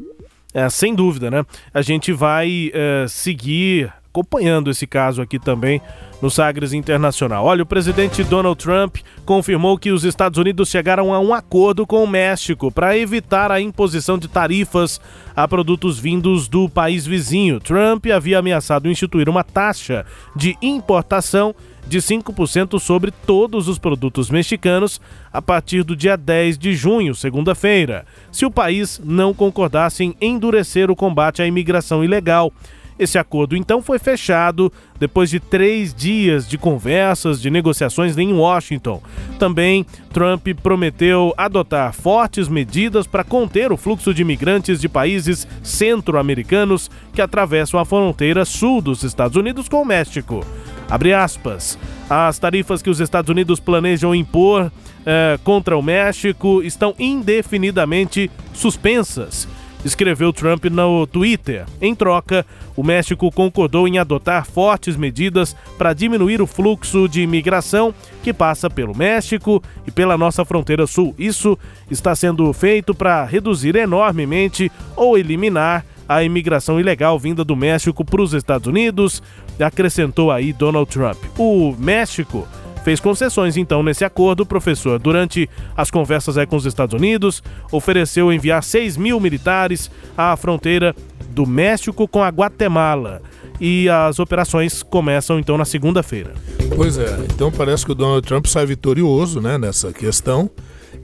É, sem dúvida, né? A gente vai é, seguir acompanhando esse caso aqui também no Sagres Internacional. Olha, o presidente Donald Trump confirmou que os Estados Unidos chegaram a um acordo com o México para evitar a imposição de tarifas a produtos vindos do país vizinho. Trump havia ameaçado instituir uma taxa de importação de 5% sobre todos os produtos mexicanos a partir do dia 10 de junho, segunda-feira, se o país não concordasse em endurecer o combate à imigração ilegal. Esse acordo então foi fechado depois de três dias de conversas, de negociações em Washington. Também Trump prometeu adotar fortes medidas para conter o fluxo de imigrantes de países centro-americanos que atravessam a fronteira sul dos Estados Unidos com o México. Abre aspas. As tarifas que os Estados Unidos planejam impor eh, contra o México estão indefinidamente suspensas, escreveu Trump no Twitter. Em troca, o México concordou em adotar fortes medidas para diminuir o fluxo de imigração que passa pelo México e pela nossa fronteira sul. Isso está sendo feito para reduzir enormemente ou eliminar a imigração ilegal vinda do México para os Estados Unidos, acrescentou aí Donald Trump. O México fez concessões então nesse acordo, professor. Durante as conversas com os Estados Unidos, ofereceu enviar 6 mil militares à fronteira do México com a Guatemala. e as operações começam então na segunda-feira. Pois é, então parece que o Donald Trump sai vitorioso, né, nessa questão.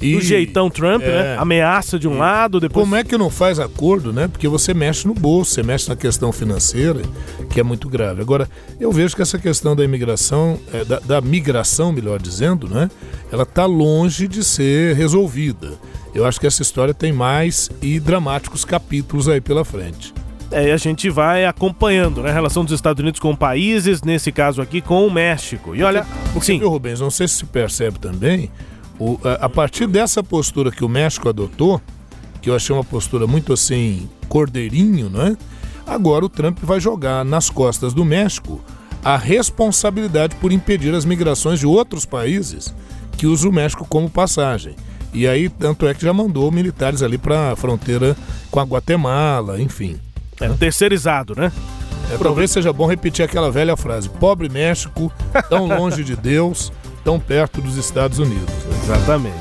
E, do jeitão Trump, é, né? Ameaça de um lado, depois. Como é que não faz acordo, né? Porque você mexe no bolso, você mexe na questão financeira, que é muito grave. Agora, eu vejo que essa questão da imigração, é, da, da, migração, melhor dizendo, né? Ela está longe de ser resolvida. Eu acho que essa história tem mais e dramáticos capítulos aí pela frente. É, a gente vai acompanhando, né? A relação dos Estados Unidos com países, nesse caso aqui com o México. E olha, Porque, sim. Viu, Rubens, não sei se se percebe também, o, a, a, partir dessa postura que o México adotou, que eu achei uma postura muito assim, cordeirinho, né? Agora o Trump vai jogar nas costas do México a responsabilidade por impedir as migrações de outros países que usam o México como passagem. E aí, tanto é que já mandou militares ali para a fronteira com a Guatemala, enfim. É terceirizado, né? É, talvez seja bom repetir aquela velha frase: pobre México, tão longe de Deus tão perto dos Estados Unidos. Exatamente.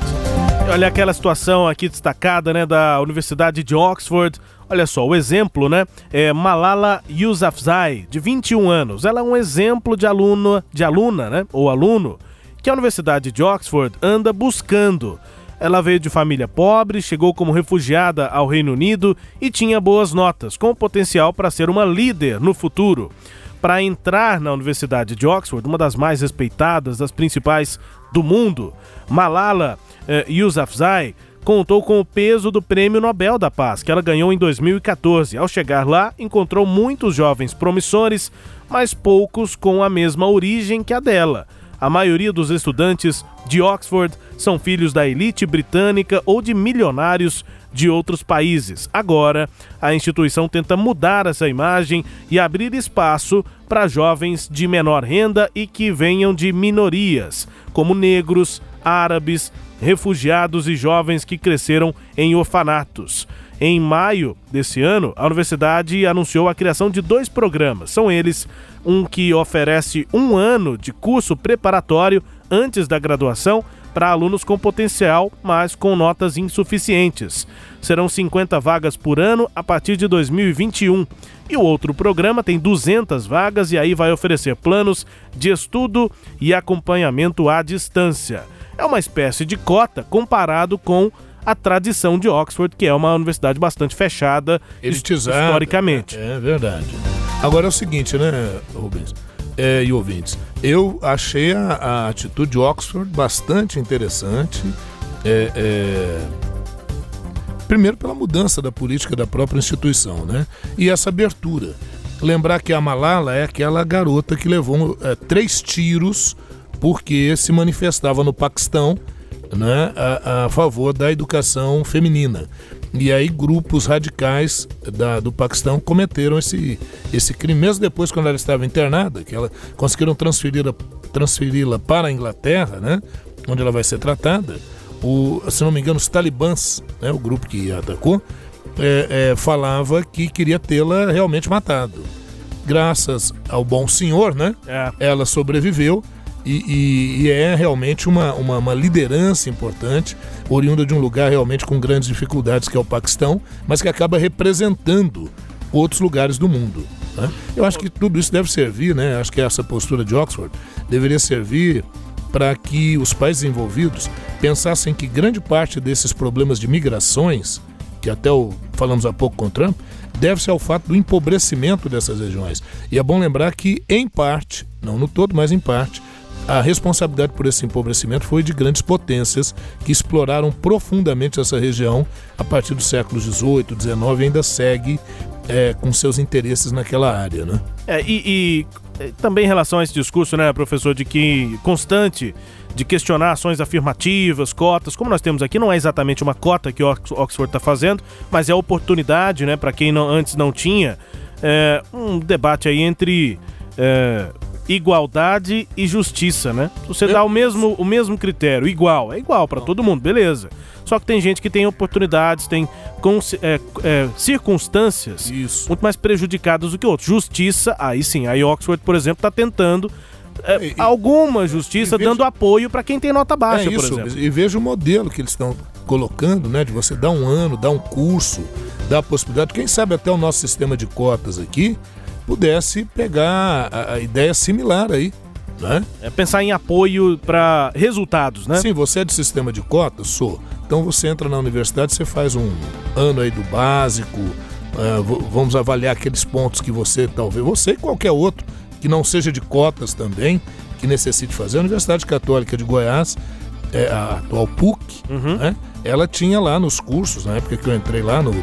Olha aquela situação aqui destacada, né, da Universidade de Oxford. Olha só, o exemplo, né, é Malala Yousafzai, de 21 anos. Ela é um exemplo de aluna, de aluna, né, ou aluno, que a Universidade de Oxford anda buscando. Ela veio de família pobre, chegou como refugiada ao Reino Unido e tinha boas notas, com potencial para ser uma líder no futuro para entrar na Universidade de Oxford, uma das mais respeitadas, das principais do mundo, Malala eh, Yousafzai contou com o peso do Prêmio Nobel da Paz, que ela ganhou em 2014. Ao chegar lá, encontrou muitos jovens promissores, mas poucos com a mesma origem que a dela. A maioria dos estudantes de Oxford são filhos da elite britânica ou de milionários de outros países. Agora, a instituição tenta mudar essa imagem e abrir espaço para jovens de menor renda e que venham de minorias, como negros, árabes, refugiados e jovens que cresceram em orfanatos. Em maio desse ano, a universidade anunciou a criação de dois programas. São eles um que oferece um ano de curso preparatório antes da graduação para alunos com potencial, mas com notas insuficientes. Serão 50 vagas por ano a partir de 2021. E o outro programa tem 200 vagas e aí vai oferecer planos de estudo e acompanhamento à distância. É uma espécie de cota comparado com a tradição de Oxford, que é uma universidade bastante fechada Elitizada, historicamente. É, é verdade. Agora é o seguinte, né, Rubens? É, e ouvintes, eu achei a, a, atitude de Oxford bastante interessante. É, é, primeiro pela mudança da política da própria instituição, né? E essa abertura. Lembrar que a Malala é aquela garota que levou é, três tiros porque se manifestava no Paquistão né, a, a favor da educação feminina. E aí grupos radicais da, do Paquistão cometeram esse, esse crime, mesmo depois quando ela estava internada, que ela conseguiram transferi-la transferi para a Inglaterra, né, onde ela vai ser tratada. O, se não me engano, os talibãs, né, o grupo que atacou, é, é, falava que queria tê-la realmente matado. Graças ao bom senhor, né? É. Ela sobreviveu e, e, e é realmente uma, uma, uma, liderança importante, oriunda de um lugar realmente com grandes dificuldades, que é o Paquistão, mas que acaba representando outros lugares do mundo. Né? Eu acho que tudo isso deve servir, né? acho que essa postura de Oxford deveria servir para que os países envolvidos pensassem que grande parte desses problemas de migrações, que até o, falamos há pouco com Trump, deve-se ao fato do empobrecimento dessas regiões. E é bom lembrar que, em parte, não no todo, mas em parte, a responsabilidade por esse empobrecimento foi de grandes potências que exploraram profundamente essa região a partir dos séculos XVIII, XIX e ainda segue é, com seus interesses naquela área. Né? É, e, e é, também em relação a esse discurso, né, professor, de que constante de questionar ações afirmativas, cotas, como nós temos aqui, não é exatamente uma cota que Oxford está fazendo, mas é oportunidade, né, para quem não, antes não tinha, é, um debate aí entre é, igualdade e justiça, né? Você dá o mesmo, o mesmo critério, igual, é igual para todo mundo, beleza. Só que tem gente que tem oportunidades, tem é, é, circunstâncias Isso. muito mais prejudicadas do que outros. Justiça, aí sim, a Oxford, por exemplo, está tentando é, e, alguma justiça vejo, dando apoio para quem tem nota baixa, é isso, por exemplo. E veja o modelo que eles estão colocando, né? De você dar um ano, dar um curso, dar a possibilidade, quem sabe até o nosso sistema de cotas aqui, pudesse pegar a, a ideia similar aí. Né? É pensar em apoio para resultados, né? Sim, você é de sistema de cotas? Sou. Então você entra na universidade, você faz um ano aí do básico, uh, vamos avaliar aqueles pontos que você, talvez, você e qualquer outro, que não seja de cotas também, que necessite fazer. A Universidade Católica de Goiás, é, a atual PUC, uhum. né? ela tinha lá nos cursos, na época que eu entrei lá no, no,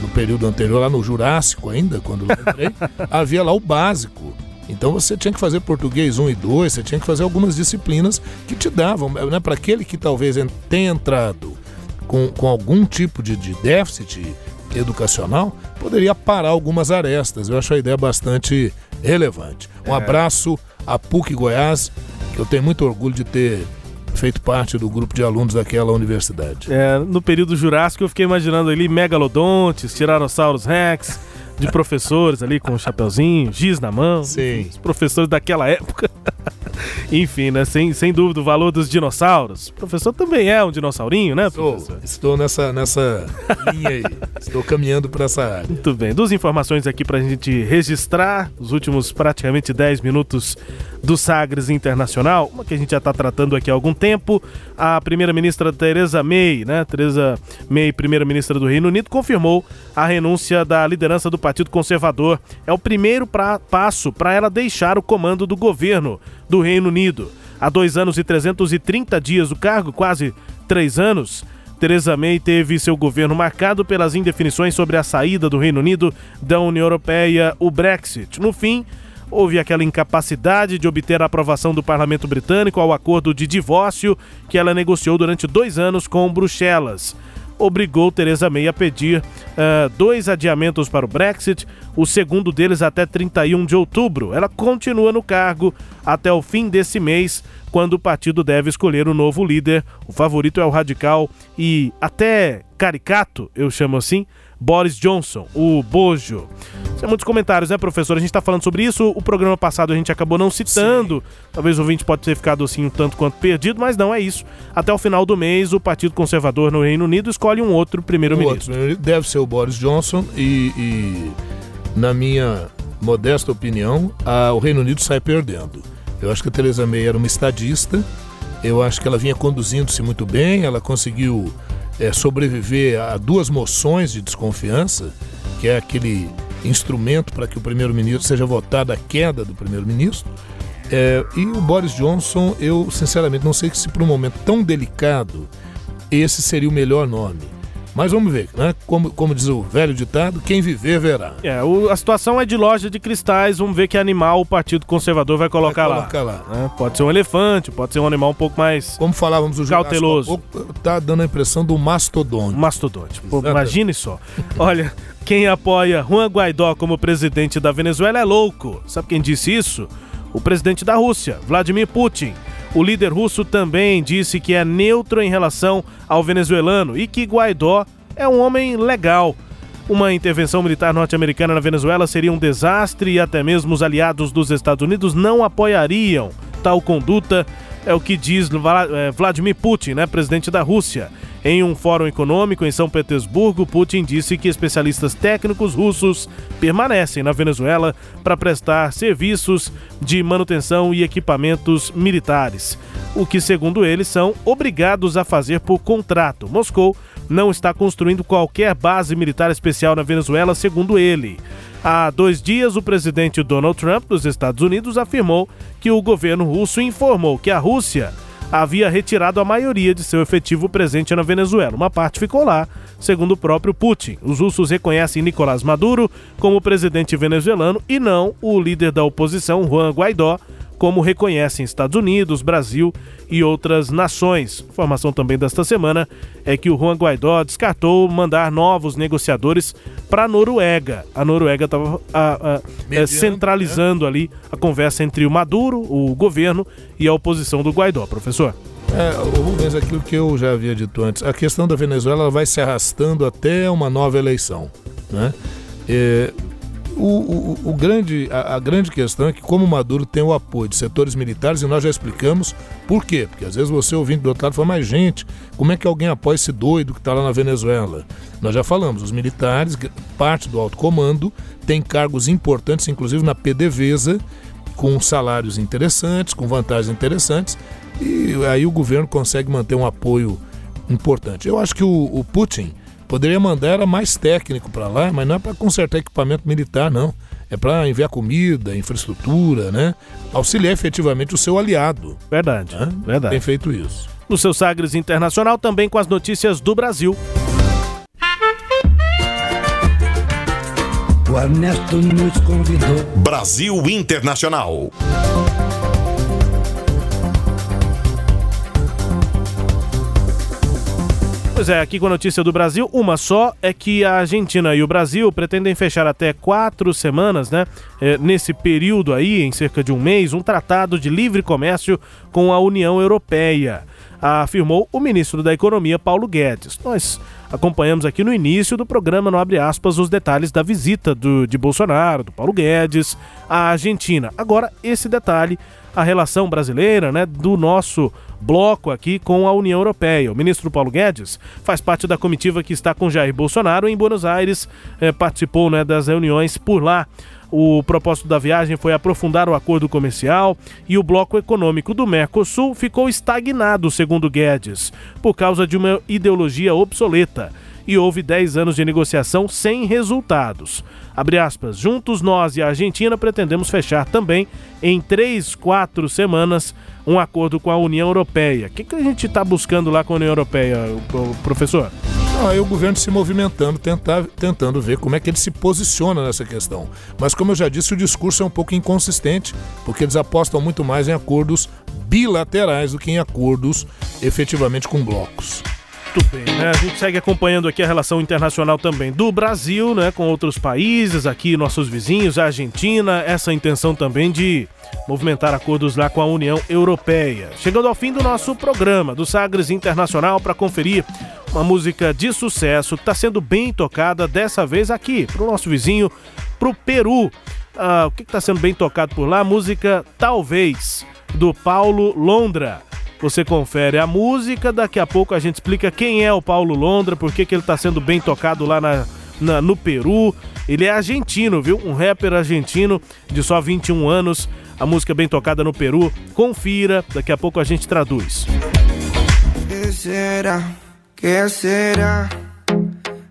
no período anterior, lá no Jurássico ainda, quando eu entrei, [laughs] havia lá o básico. Então você tinha que fazer português 1 e 2, você tinha que fazer algumas disciplinas que te davam, né, para aquele que talvez tenha entrado com, com algum tipo de, de déficit educacional, poderia parar algumas arestas. Eu acho a ideia bastante relevante. Um é. abraço a PUC Goiás, que eu tenho muito orgulho de ter feito parte do grupo de alunos daquela universidade. É, no período Jurássico eu fiquei imaginando ali megalodontes, tiranossauros rex, de professores ali com o um chapeuzinho, giz na mão. Sim. Os professores daquela época. [laughs] Enfim, né? Sem, sem dúvida, o valor dos dinossauros. O professor também é um dinossaurinho, né, professor? Estou nessa, nessa linha aí. Estou caminhando para essa área. Muito bem. Duas informações aqui para a gente registrar os últimos praticamente 10 minutos do Sagres Internacional, uma que a gente já está tratando aqui há algum tempo. A primeira-ministra Theresa May, né? Theresa May, primeira-ministra do Reino Unido, confirmou a renúncia da liderança do Partido Conservador. É o primeiro pra, passo para ela deixar o comando do governo do Reino Unido. Há dois anos e 330 dias do cargo, quase três anos, Theresa May teve seu governo marcado pelas indefinições sobre a saída do Reino Unido da União Europeia, o Brexit. No fim, houve aquela incapacidade de obter a aprovação do parlamento britânico ao acordo de divórcio que ela negociou durante dois anos com Bruxelas obrigou Theresa May a pedir uh, dois adiamentos para o Brexit, o segundo deles até 31 de outubro. Ela continua no cargo até o fim desse mês, quando o partido deve escolher o um novo líder. O favorito é o radical e até caricato, eu chamo assim, Boris Johnson, o Bojo. Tem muitos comentários, né, professor? A gente está falando sobre isso. O programa passado a gente acabou não citando. Sim. Talvez o ouvinte pode ter ficado assim um tanto quanto perdido, mas não é isso. Até o final do mês, o Partido Conservador no Reino Unido escolhe um outro primeiro-ministro. Um deve ser o Boris Johnson e, e na minha modesta opinião, a, o Reino Unido sai perdendo. Eu acho que a Theresa May era uma estadista. Eu acho que ela vinha conduzindo-se muito bem. Ela conseguiu é, sobreviver a duas moções de desconfiança, que é aquele instrumento para que o primeiro-ministro seja votado a queda do primeiro-ministro. É, e o Boris Johnson, eu sinceramente não sei se para um momento tão delicado esse seria o melhor nome. Mas vamos ver, né? Como, como diz o velho ditado, quem viver verá. É, o, a situação é de loja de cristais, vamos ver que animal o Partido Conservador vai colocar vai colocar lá. lá. É, pode ser um elefante, pode ser um animal um pouco mais Como falávamos o cauteloso. Pouco, tá dando a impressão do mastodonte. Mastodonte. Pô, imagine só. Olha, quem apoia Juan Guaidó como presidente da Venezuela é louco. Sabe quem disse isso? O presidente da Rússia, Vladimir Putin. O líder russo também disse que é neutro em relação ao venezuelano e que Guaidó é um homem legal. Uma intervenção militar norte-americana na Venezuela seria um desastre e até mesmo os aliados dos Estados Unidos não apoiariam tal conduta, é o que diz é, Vladimir Putin, né, presidente da Rússia. Em um fórum econômico em São Petersburgo, Putin disse que especialistas técnicos russos permanecem na Venezuela para prestar serviços de manutenção e equipamentos militares, o que, segundo ele, são obrigados a fazer por contrato. Moscou não está construindo qualquer base militar especial na Venezuela, segundo ele. Há dois dias, o presidente Donald Trump dos Estados Unidos afirmou que o governo russo informou que a Rússia havia retirado a maioria de seu efetivo presente na Venezuela. Uma parte ficou lá, segundo o próprio Putin. Os russos reconhecem Nicolás Maduro como presidente venezuelano e não o líder da oposição, Juan Guaidó, como reconhecem Estados Unidos, Brasil e outras nações. Informação também desta semana é que o Juan Guaidó descartou mandar novos negociadores para a Noruega. A Noruega estava é, centralizando né? ali a conversa entre o Maduro, o governo e a oposição do Guaidó. Professor? É, Rubens, aquilo que eu já havia dito antes, a questão da Venezuela vai se arrastando até uma nova eleição. Né? É, o, o, o grande, a, a, grande questão é que, como Maduro tem o apoio de setores militares, e nós já explicamos Por quê? Porque às vezes você ouvindo do outro lado fala, mas gente, como é que alguém apoia esse doido que está lá na Venezuela? Nós já falamos, os militares, parte do alto comando, tem cargos importantes, inclusive na PDVSA, com salários interessantes, com vantagens interessantes, e aí o governo consegue manter um apoio importante. Eu acho que o, o Putin poderia mandar era mais técnico para lá, mas não é para consertar equipamento militar, não. É para enviar comida, infraestrutura, né? Auxiliar efetivamente o seu aliado. Verdade, né? verdade. Tem feito isso. No seu Sagres Internacional, também com as notícias do Brasil. O Ernesto nos convidou. Brasil Internacional. Pois é, aqui com a notícia do Brasil, uma só é que a Argentina e o Brasil pretendem fechar até quatro semanas, né? É, nesse período aí, em cerca de um mês, um tratado de livre comércio com a União Europeia, afirmou o ministro da Economia, Paulo Guedes. Nós acompanhamos aqui no início do programa, no Abre aspas, os detalhes da visita do, de Bolsonaro, do Paulo Guedes, à Argentina. Agora, esse detalhe, a relação brasileira, né, do nosso bloco aqui com a União Europeia. O ministro Paulo Guedes faz parte da comitiva que está com Jair Bolsonaro em Buenos Aires, eh, participou né, das reuniões por lá. O propósito da viagem foi aprofundar o acordo comercial e o bloco econômico do Mercosul ficou estagnado, segundo Guedes, por causa de uma ideologia obsoleta e houve 10 anos de negociação sem resultados. Aspas, juntos nós e a Argentina pretendemos fechar também em 3, 4 semanas um acordo com a União Europeia. O que, que a gente está buscando lá com a União Europeia, professor? Ah, é o governo se movimentando, tentar, tentando ver como é que ele se posiciona nessa questão. Mas, como eu já disse, o discurso é um pouco inconsistente, porque eles apostam muito mais em acordos bilaterais do que em acordos efetivamente com blocos. Muito bem, né? A gente segue acompanhando aqui a relação internacional também do Brasil, né, com outros países, aqui nossos vizinhos, a Argentina, essa intenção também de movimentar acordos lá com a União Europeia. Chegando ao fim do nosso programa do Sagres Internacional para conferir uma música de sucesso que está sendo bem tocada dessa vez aqui para o nosso vizinho, para o Peru. Ah, o que está sendo bem tocado por lá? Música Talvez do Paulo Londra. Você confere a música, daqui a pouco a gente explica quem é o Paulo Londra, por que, ele está sendo bem tocado lá na, na, no Peru. Ele é argentino, viu? Um rapper argentino de só 21 anos. A música bem tocada no Peru. Confira, daqui a pouco a gente traduz. Que será? Que será?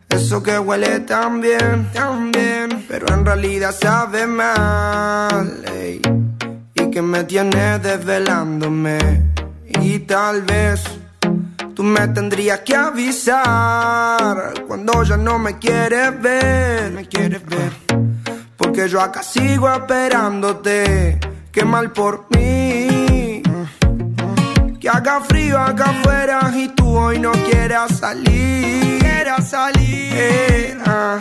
Eso que huele tan bien, tan bien, pero en realidad sabe mal. Ey, y que me tiene desvelándome. Y tal vez tú me tendrías que avisar cuando ya no me quieres ver, me quieres ver. Porque yo acá sigo esperándote, qué mal por mí. Que haga frío acá afuera y tú hoy no quieras salir, quieras salir. Ah,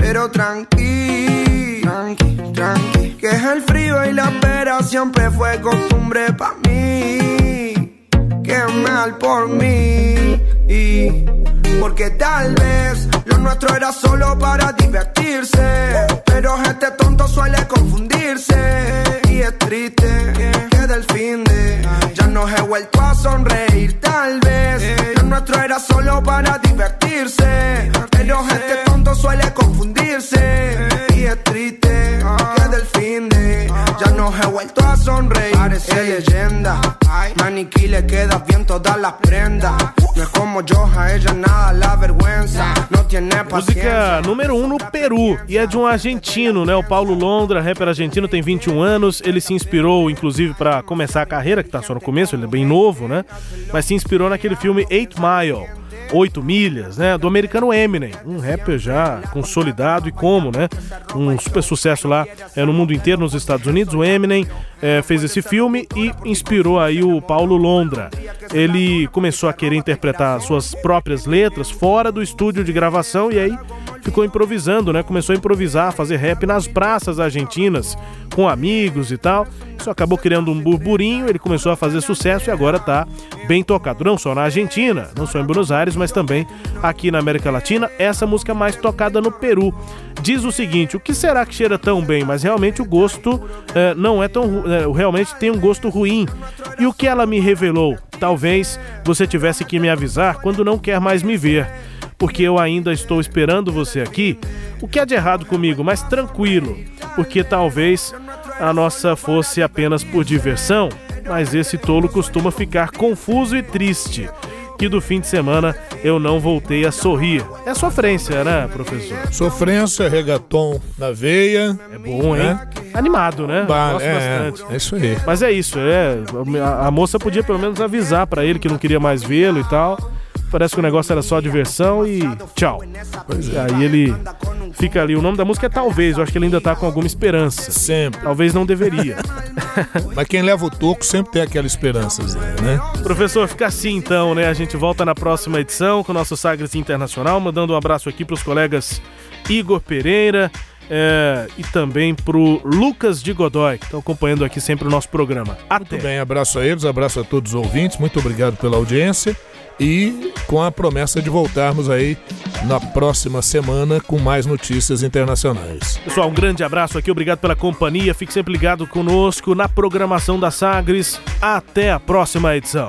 Pero tranqui, tranqui, tranqui. Que el frío y la espera siempre fue costumbre para mí. Qué mal por mí. Y porque tal vez lo nuestro era solo para divertirse. Pero este tonto suele confundirse. Y es triste que del fin de ya no he vuelto a sonreír. Tal vez lo nuestro era solo para divertirse. Pero este tonto suele confundirse. He vuelto a sonreír. Parece leyenda. Maniquí le queda bien todas las prendas. No es como yo, a ella nada la vergüenza. No tiene Música número 1 um no Peru e é de um argentino, né? O Paulo Londra, rapper argentino, tem 21 anos. Ele se inspirou, inclusive, para começar a carreira, que tá só no começo, ele é bem novo, né? Mas se inspirou naquele filme Eight Mile. 8 milhas, né? Do americano Eminem, um rapper já consolidado e como, né? Um super sucesso lá é, no mundo inteiro, nos Estados Unidos. O Eminem é, fez esse filme e inspirou aí o Paulo Londra. Ele começou a querer interpretar suas próprias letras fora do estúdio de gravação e aí ficou improvisando, né? Começou a improvisar, fazer rap nas praças argentinas, com amigos e tal. Isso acabou criando um burburinho, ele começou a fazer sucesso e agora tá bem tocado. Não só na Argentina, não só em Buenos Aires, mas também aqui na América Latina. Essa música mais tocada no Peru. Diz o seguinte: o que será que cheira tão bem? Mas realmente o gosto é, não é tão. É, realmente tem um gosto ruim. E o que ela me revelou? Talvez você tivesse que me avisar quando não quer mais me ver porque eu ainda estou esperando você aqui. O que há de errado comigo? Mas tranquilo, porque talvez a nossa fosse apenas por diversão, mas esse tolo costuma ficar confuso e triste. Que do fim de semana eu não voltei a sorrir. É sofrência, né, professor? Sofrência, regaton na veia. É bom, hein? né? Animado, né? Gosto é, bastante. é isso aí. Mas é isso, é. A, a moça podia pelo menos avisar pra ele que não queria mais vê-lo e tal. Parece que o negócio era só diversão e tchau. é. Aí ele fica ali. O nome da música é Talvez. Eu acho que ele ainda tá com alguma esperança. Sempre. Talvez não deveria. [laughs] Mas quem leva o toco sempre tem aquela esperança, né? Professor, fica assim então, né? A gente volta na próxima edição com o nosso Sagres Internacional, mandando um abraço aqui pros colegas Igor Pereira é, e também pro Lucas de Godoy, que estão acompanhando aqui sempre o nosso programa. Até. Muito bem, abraço a eles, abraço a todos os ouvintes, muito obrigado pela audiência e com a promessa de voltarmos aí na próxima semana com mais notícias internacionais. Pessoal, um grande abraço aqui, obrigado pela companhia. Fique sempre ligado conosco na programação da Sagres. Até a próxima edição.